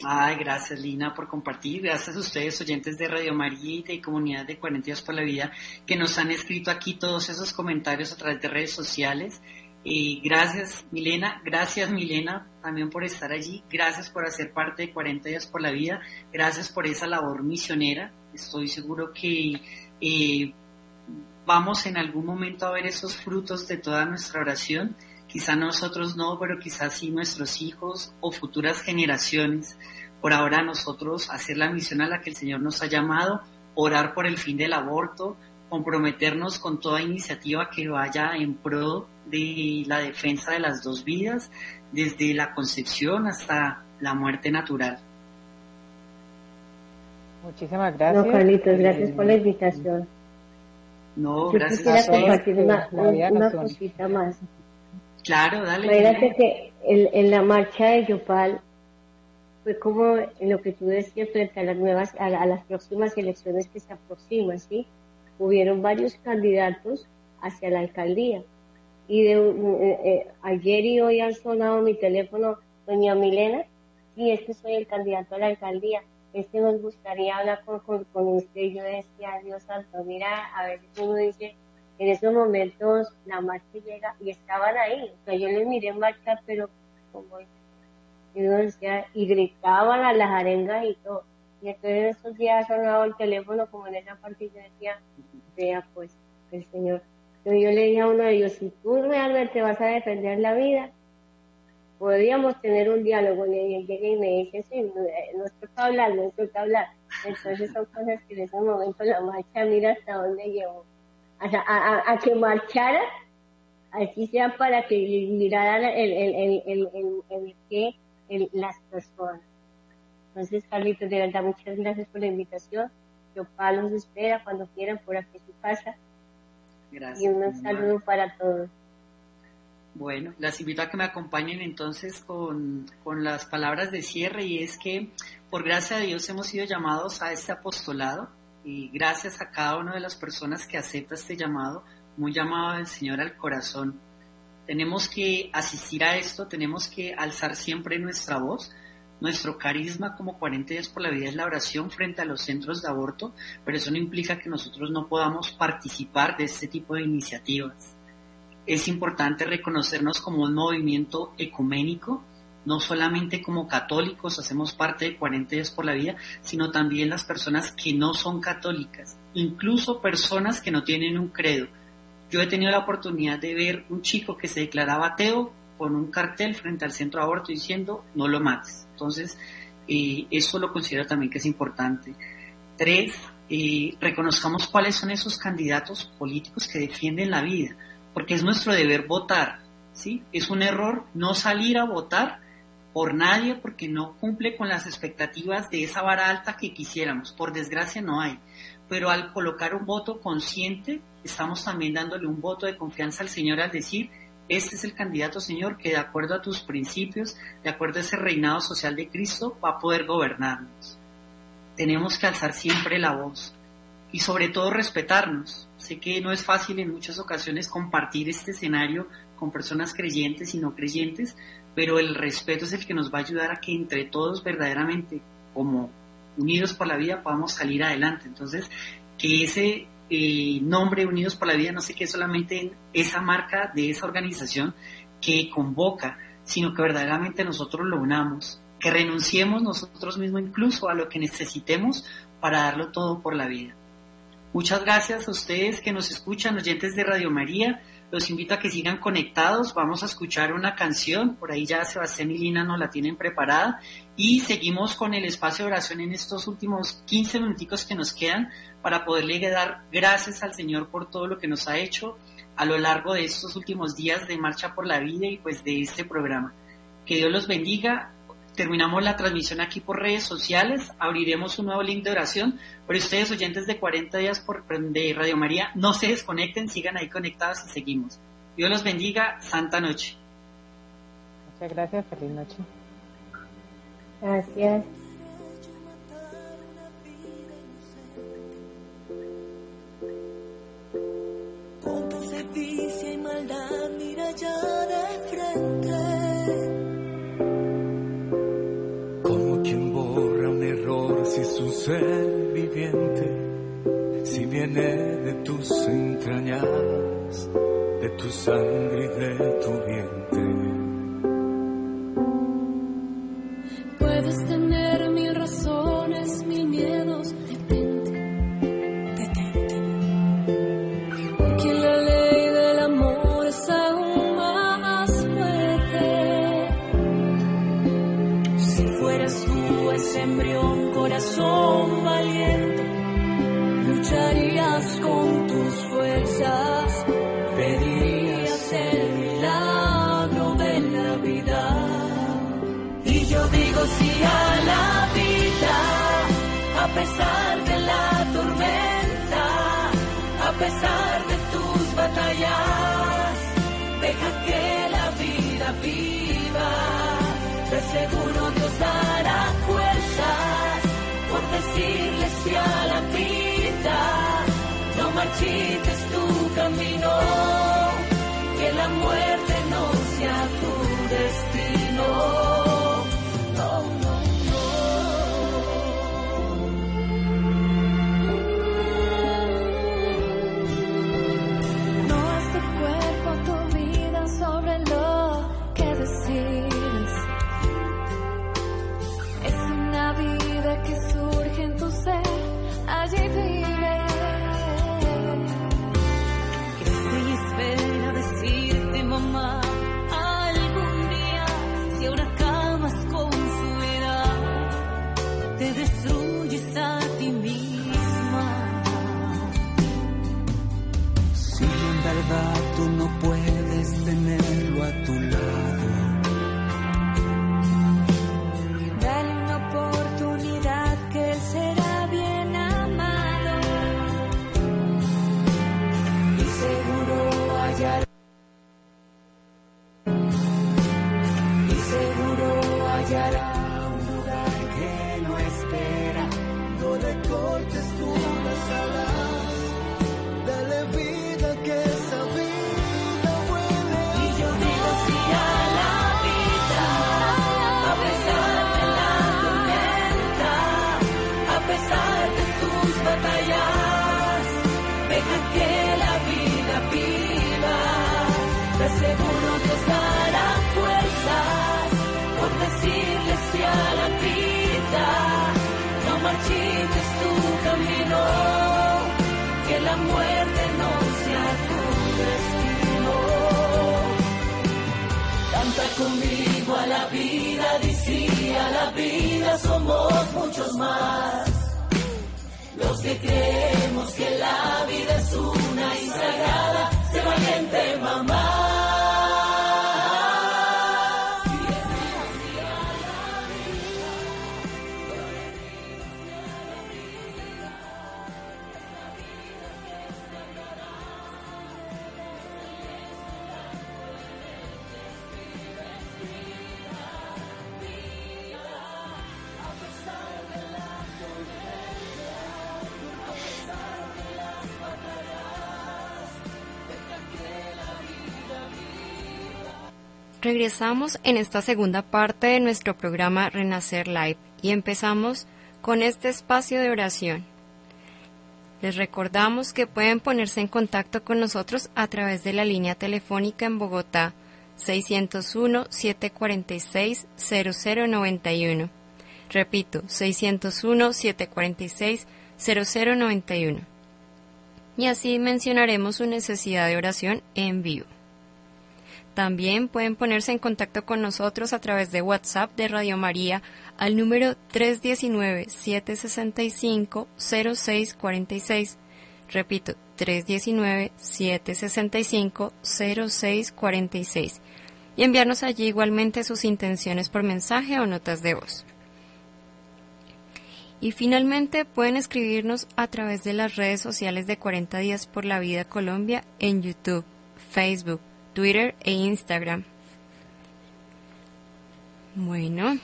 Ay, gracias Lina por compartir, gracias a ustedes oyentes de Radio María y Comunidad de 40 días por la vida que nos han escrito aquí todos esos comentarios a través de redes sociales. Gracias, Milena. Gracias, Milena, también por estar allí. Gracias por hacer parte de 40 días por la vida. Gracias por esa labor misionera. Estoy seguro que eh, vamos en algún momento a ver esos frutos de toda nuestra oración. Quizá nosotros no, pero quizás sí nuestros hijos o futuras generaciones. Por ahora nosotros hacer la misión a la que el Señor nos ha llamado, orar por el fin del aborto, comprometernos con toda iniciativa que vaya en pro de la defensa de las dos vidas, desde la concepción hasta la muerte natural. Muchísimas gracias. No, Carlitos, gracias por la invitación. No, Yo gracias quisiera a todos. compartir una, una cosita más. Claro, dale. Imagínate que en, en la marcha de Yopal fue como en lo que tú decías frente a las nuevas, a, a las próximas elecciones que se aproximan, ¿sí? Hubieron varios candidatos hacia la alcaldía y de, eh, eh, ayer y hoy han sonado mi teléfono, doña Milena, sí, es que soy el candidato a la alcaldía, es que nos gustaría hablar con, con, usted. Y yo decía, Dios santo, mira, a veces uno dice, en esos momentos la marcha llega y estaban ahí, o sea, yo les miré marchar, pero como y uno decía, y gritaban a las arengas y todo. Y entonces esos días ha sonado el teléfono como en esa parte y yo decía, vea pues, el Señor entonces yo le dije a uno de ellos, si tú realmente vas a defender la vida, podríamos tener un diálogo. Y él llega y me dice, sí, no, eh, toca hablar, no toca hablar. Entonces son cosas que en ese momento la marcha mira hasta dónde llevó. A, a, que marchara, así sea para que miraran el, el, el, el, las personas. Entonces, Carlitos, de verdad, muchas gracias por la invitación. Yo los espera cuando quieran por aquí su casa. Gracias. Y un saludo para todos. Bueno, las invito a que me acompañen entonces con, con, las palabras de cierre y es que por gracia de Dios hemos sido llamados a este apostolado y gracias a cada una de las personas que acepta este llamado, muy llamado del Señor al corazón. Tenemos que asistir a esto, tenemos que alzar siempre nuestra voz Nuestro carisma como 40 días por la vida es la oración frente a los centros de aborto, pero eso no implica que nosotros no podamos participar de este tipo de iniciativas. Es importante reconocernos como un movimiento ecuménico, no solamente como católicos hacemos parte de 40 días por la vida, sino también las personas que no son católicas, incluso personas que no tienen un credo. Yo he tenido la oportunidad de ver un chico que se declaraba ateo con un cartel frente al centro de aborto diciendo no lo mates. Entonces, eh, eso lo considero también que es importante. Tres, eh, reconozcamos cuáles son esos candidatos políticos que defienden la vida, porque es nuestro deber votar. ¿sí? Es un error no salir a votar por nadie porque no cumple con las expectativas de esa vara alta que quisiéramos. Por desgracia no hay. Pero al colocar un voto consciente, estamos también dándole un voto de confianza al Señor al decir, este es el candidato, Señor, que de acuerdo a tus principios, de acuerdo a ese reinado social de Cristo, va a poder gobernarnos. Tenemos que alzar siempre la voz y sobre todo respetarnos. Sé que no es fácil en muchas ocasiones compartir este escenario con personas creyentes y no creyentes, pero el respeto es el que nos va a ayudar a que entre todos verdaderamente, como unidos por la vida, podamos salir adelante. Entonces, que ese eh, nombre Unidos por la Vida no se quede solamente en esa marca de esa organización que convoca, sino que verdaderamente nosotros lo unamos, que renunciemos nosotros mismos incluso a lo que necesitemos para darlo todo por la vida. Muchas gracias a ustedes que nos escuchan, oyentes de Radio María. Los invito a que sigan conectados. Vamos a escuchar una canción. Por ahí ya Sebastián y Lina nos la tienen preparada. Y seguimos con el espacio de oración en estos últimos 15 minuticos que nos quedan para poderle dar gracias al Señor por todo lo que nos ha hecho a lo largo de estos últimos días de Marcha por la Vida y pues de este programa. Que Dios los bendiga. Terminamos la transmisión aquí por redes sociales, abriremos un nuevo link de oración, pero ustedes oyentes de 40 días por, de Radio María, no se desconecten, sigan ahí conectados y seguimos. Dios los bendiga, Santa Noche. Muchas gracias, feliz noche. Gracias. y maldad, mira ya de frente. Como quien borra un error si es un ser viviente, si viene de tus entrañas, de tu sangre y de tu vientre. Regresamos en esta segunda parte de nuestro programa Renacer Live y empezamos con este espacio de oración. Les recordamos que pueden ponerse en contacto con nosotros a través de la línea telefónica en Bogotá 601-746-0091. Repito, 601-746-0091. Y así mencionaremos su necesidad de oración en vivo. También pueden ponerse en contacto con nosotros a través de WhatsApp de Radio María al número 319-765-0646. Repito, 319-765-0646. Y enviarnos allí igualmente sus intenciones por mensaje o notas de voz. Y finalmente pueden escribirnos a través de las redes sociales de 40 días por la vida Colombia en YouTube, Facebook, Twitter e Instagram. Bueno,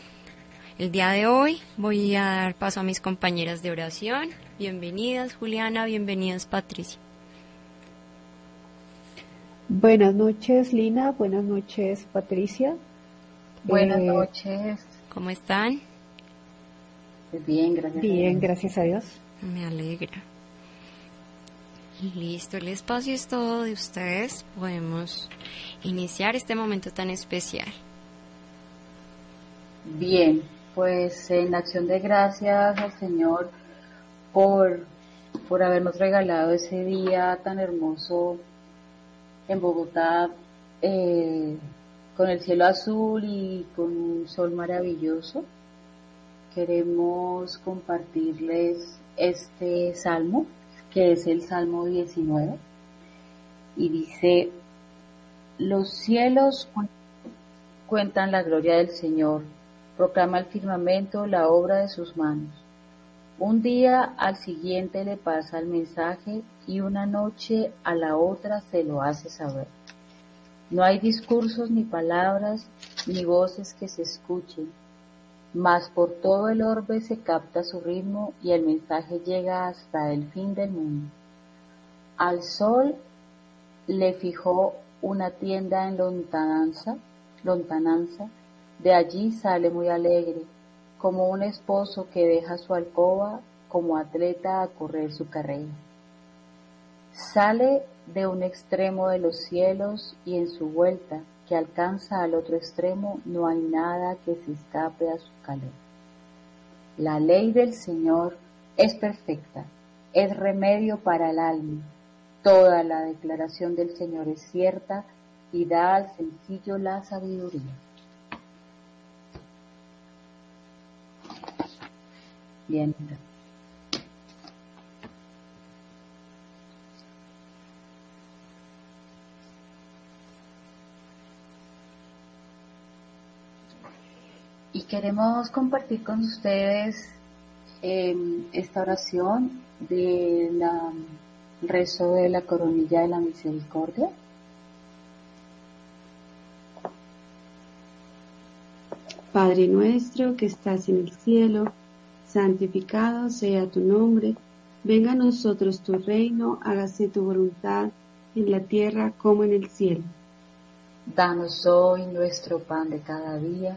el día de hoy voy a dar paso a mis compañeras de oración. Bienvenidas Juliana, bienvenidas Patricia. Buenas noches Lina, buenas noches Patricia. Buenas Eh, noches. ¿Cómo están? Bien, gracias. a Bien, Dios. gracias a Dios. Me alegra. Listo, el espacio es todo de ustedes. Podemos iniciar este momento tan especial. Bien, pues en acción de gracias al Señor por, por habernos regalado ese día tan hermoso en Bogotá, eh, con el cielo azul y con un sol maravilloso. Queremos compartirles este salmo, que es el Salmo 19, y dice, los cielos cu- cuentan la gloria del Señor, proclama el firmamento la obra de sus manos. Un día al siguiente le pasa el mensaje y una noche a la otra se lo hace saber. No hay discursos ni palabras ni voces que se escuchen, mas por todo el orbe se capta su ritmo y el mensaje llega hasta el fin del mundo. Al sol le fijó una tienda en lontananza, lontananza, de allí sale muy alegre, como un esposo que deja su alcoba como atleta a correr su carrera. Sale de un extremo de los cielos y en su vuelta que alcanza al otro extremo no hay nada que se escape a su calor. La ley del Señor es perfecta, es remedio para el alma. Toda la declaración del Señor es cierta y da al sencillo la sabiduría. Bien. Queremos compartir con ustedes eh, esta oración del rezo de la coronilla de la misericordia. Padre nuestro que estás en el cielo, santificado sea tu nombre, venga a nosotros tu reino, hágase tu voluntad en la tierra como en el cielo. Danos hoy nuestro pan de cada día,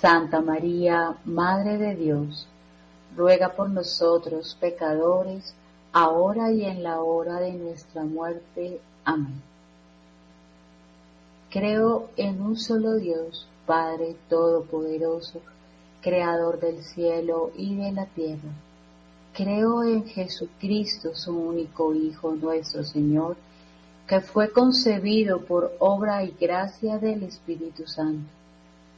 Santa María, Madre de Dios, ruega por nosotros pecadores, ahora y en la hora de nuestra muerte. Amén. Creo en un solo Dios, Padre Todopoderoso, Creador del cielo y de la tierra. Creo en Jesucristo, su único Hijo, nuestro Señor, que fue concebido por obra y gracia del Espíritu Santo.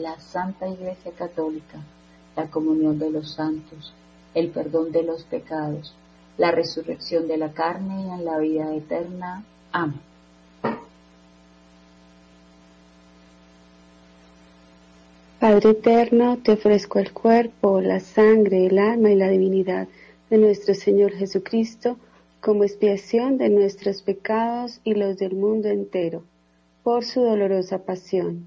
la Santa Iglesia Católica, la comunión de los santos, el perdón de los pecados, la resurrección de la carne y en la vida eterna. Amén. Padre eterno, te ofrezco el cuerpo, la sangre, el alma y la divinidad de nuestro Señor Jesucristo, como expiación de nuestros pecados y los del mundo entero, por su dolorosa pasión.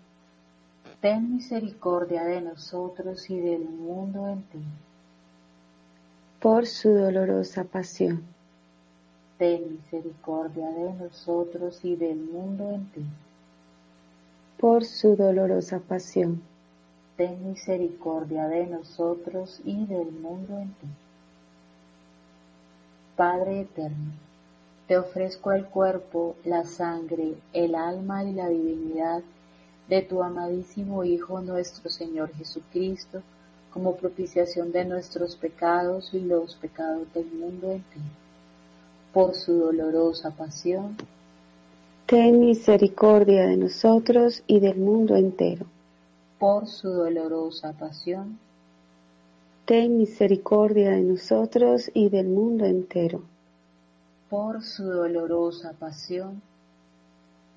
Ten misericordia de nosotros y del mundo entero. Por su dolorosa pasión. Ten misericordia de nosotros y del mundo entero. Por su dolorosa pasión. Ten misericordia de nosotros y del mundo entero. Padre eterno, te ofrezco el cuerpo, la sangre, el alma y la divinidad de tu amadísimo Hijo nuestro Señor Jesucristo, como propiciación de nuestros pecados y los pecados del mundo entero. Por su dolorosa pasión, ten misericordia de nosotros y del mundo entero. Por su dolorosa pasión, ten misericordia de nosotros y del mundo entero. Por su dolorosa pasión,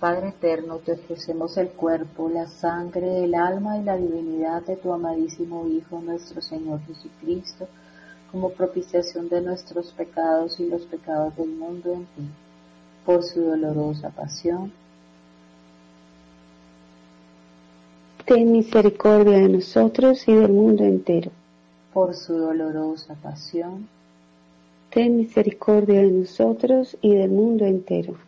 Padre eterno, te ofrecemos el cuerpo, la sangre, el alma y la divinidad de tu amadísimo Hijo, nuestro Señor Jesucristo, como propiciación de nuestros pecados y los pecados del mundo en ti, por su dolorosa pasión. Ten misericordia de nosotros y del mundo entero. Por su dolorosa pasión. Ten misericordia de nosotros y del mundo entero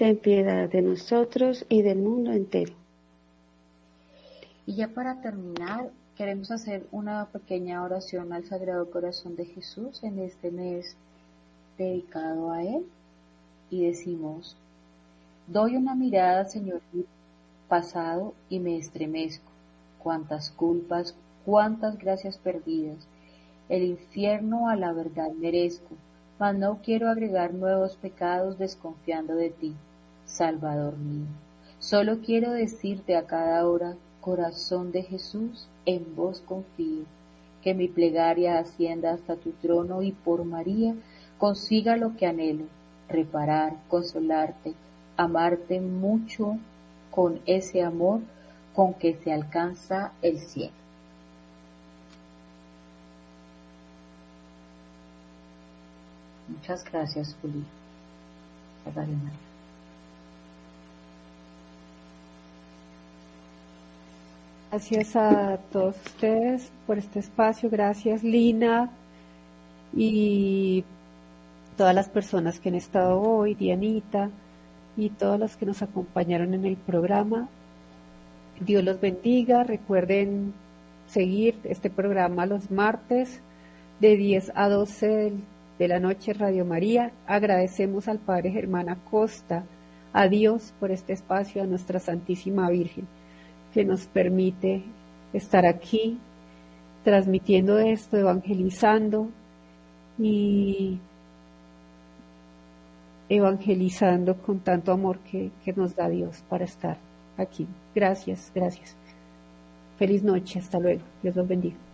Ten piedad de nosotros y del mundo entero. Y ya para terminar, queremos hacer una pequeña oración al Sagrado Corazón de Jesús en este mes dedicado a Él. Y decimos, doy una mirada, Señor, pasado y me estremezco. Cuántas culpas, cuántas gracias perdidas. El infierno a la verdad merezco, mas no quiero agregar nuevos pecados desconfiando de ti. Salvador mío. Solo quiero decirte a cada hora, corazón de Jesús, en vos confío, que mi plegaria ascienda hasta tu trono y por María consiga lo que anhelo, reparar, consolarte, amarte mucho con ese amor con que se alcanza el cielo. Muchas gracias, Juli. María. Gracias a todos ustedes por este espacio. Gracias, Lina. Y todas las personas que han estado hoy, Dianita, y todos los que nos acompañaron en el programa. Dios los bendiga. Recuerden seguir este programa los martes de 10 a 12 de la noche Radio María. Agradecemos al Padre Germán Acosta, a Dios por este espacio, a nuestra Santísima Virgen que nos permite estar aquí transmitiendo esto, evangelizando y evangelizando con tanto amor que, que, nos da Dios para estar aquí. Gracias, gracias. Feliz noche, hasta luego. Dios los bendiga.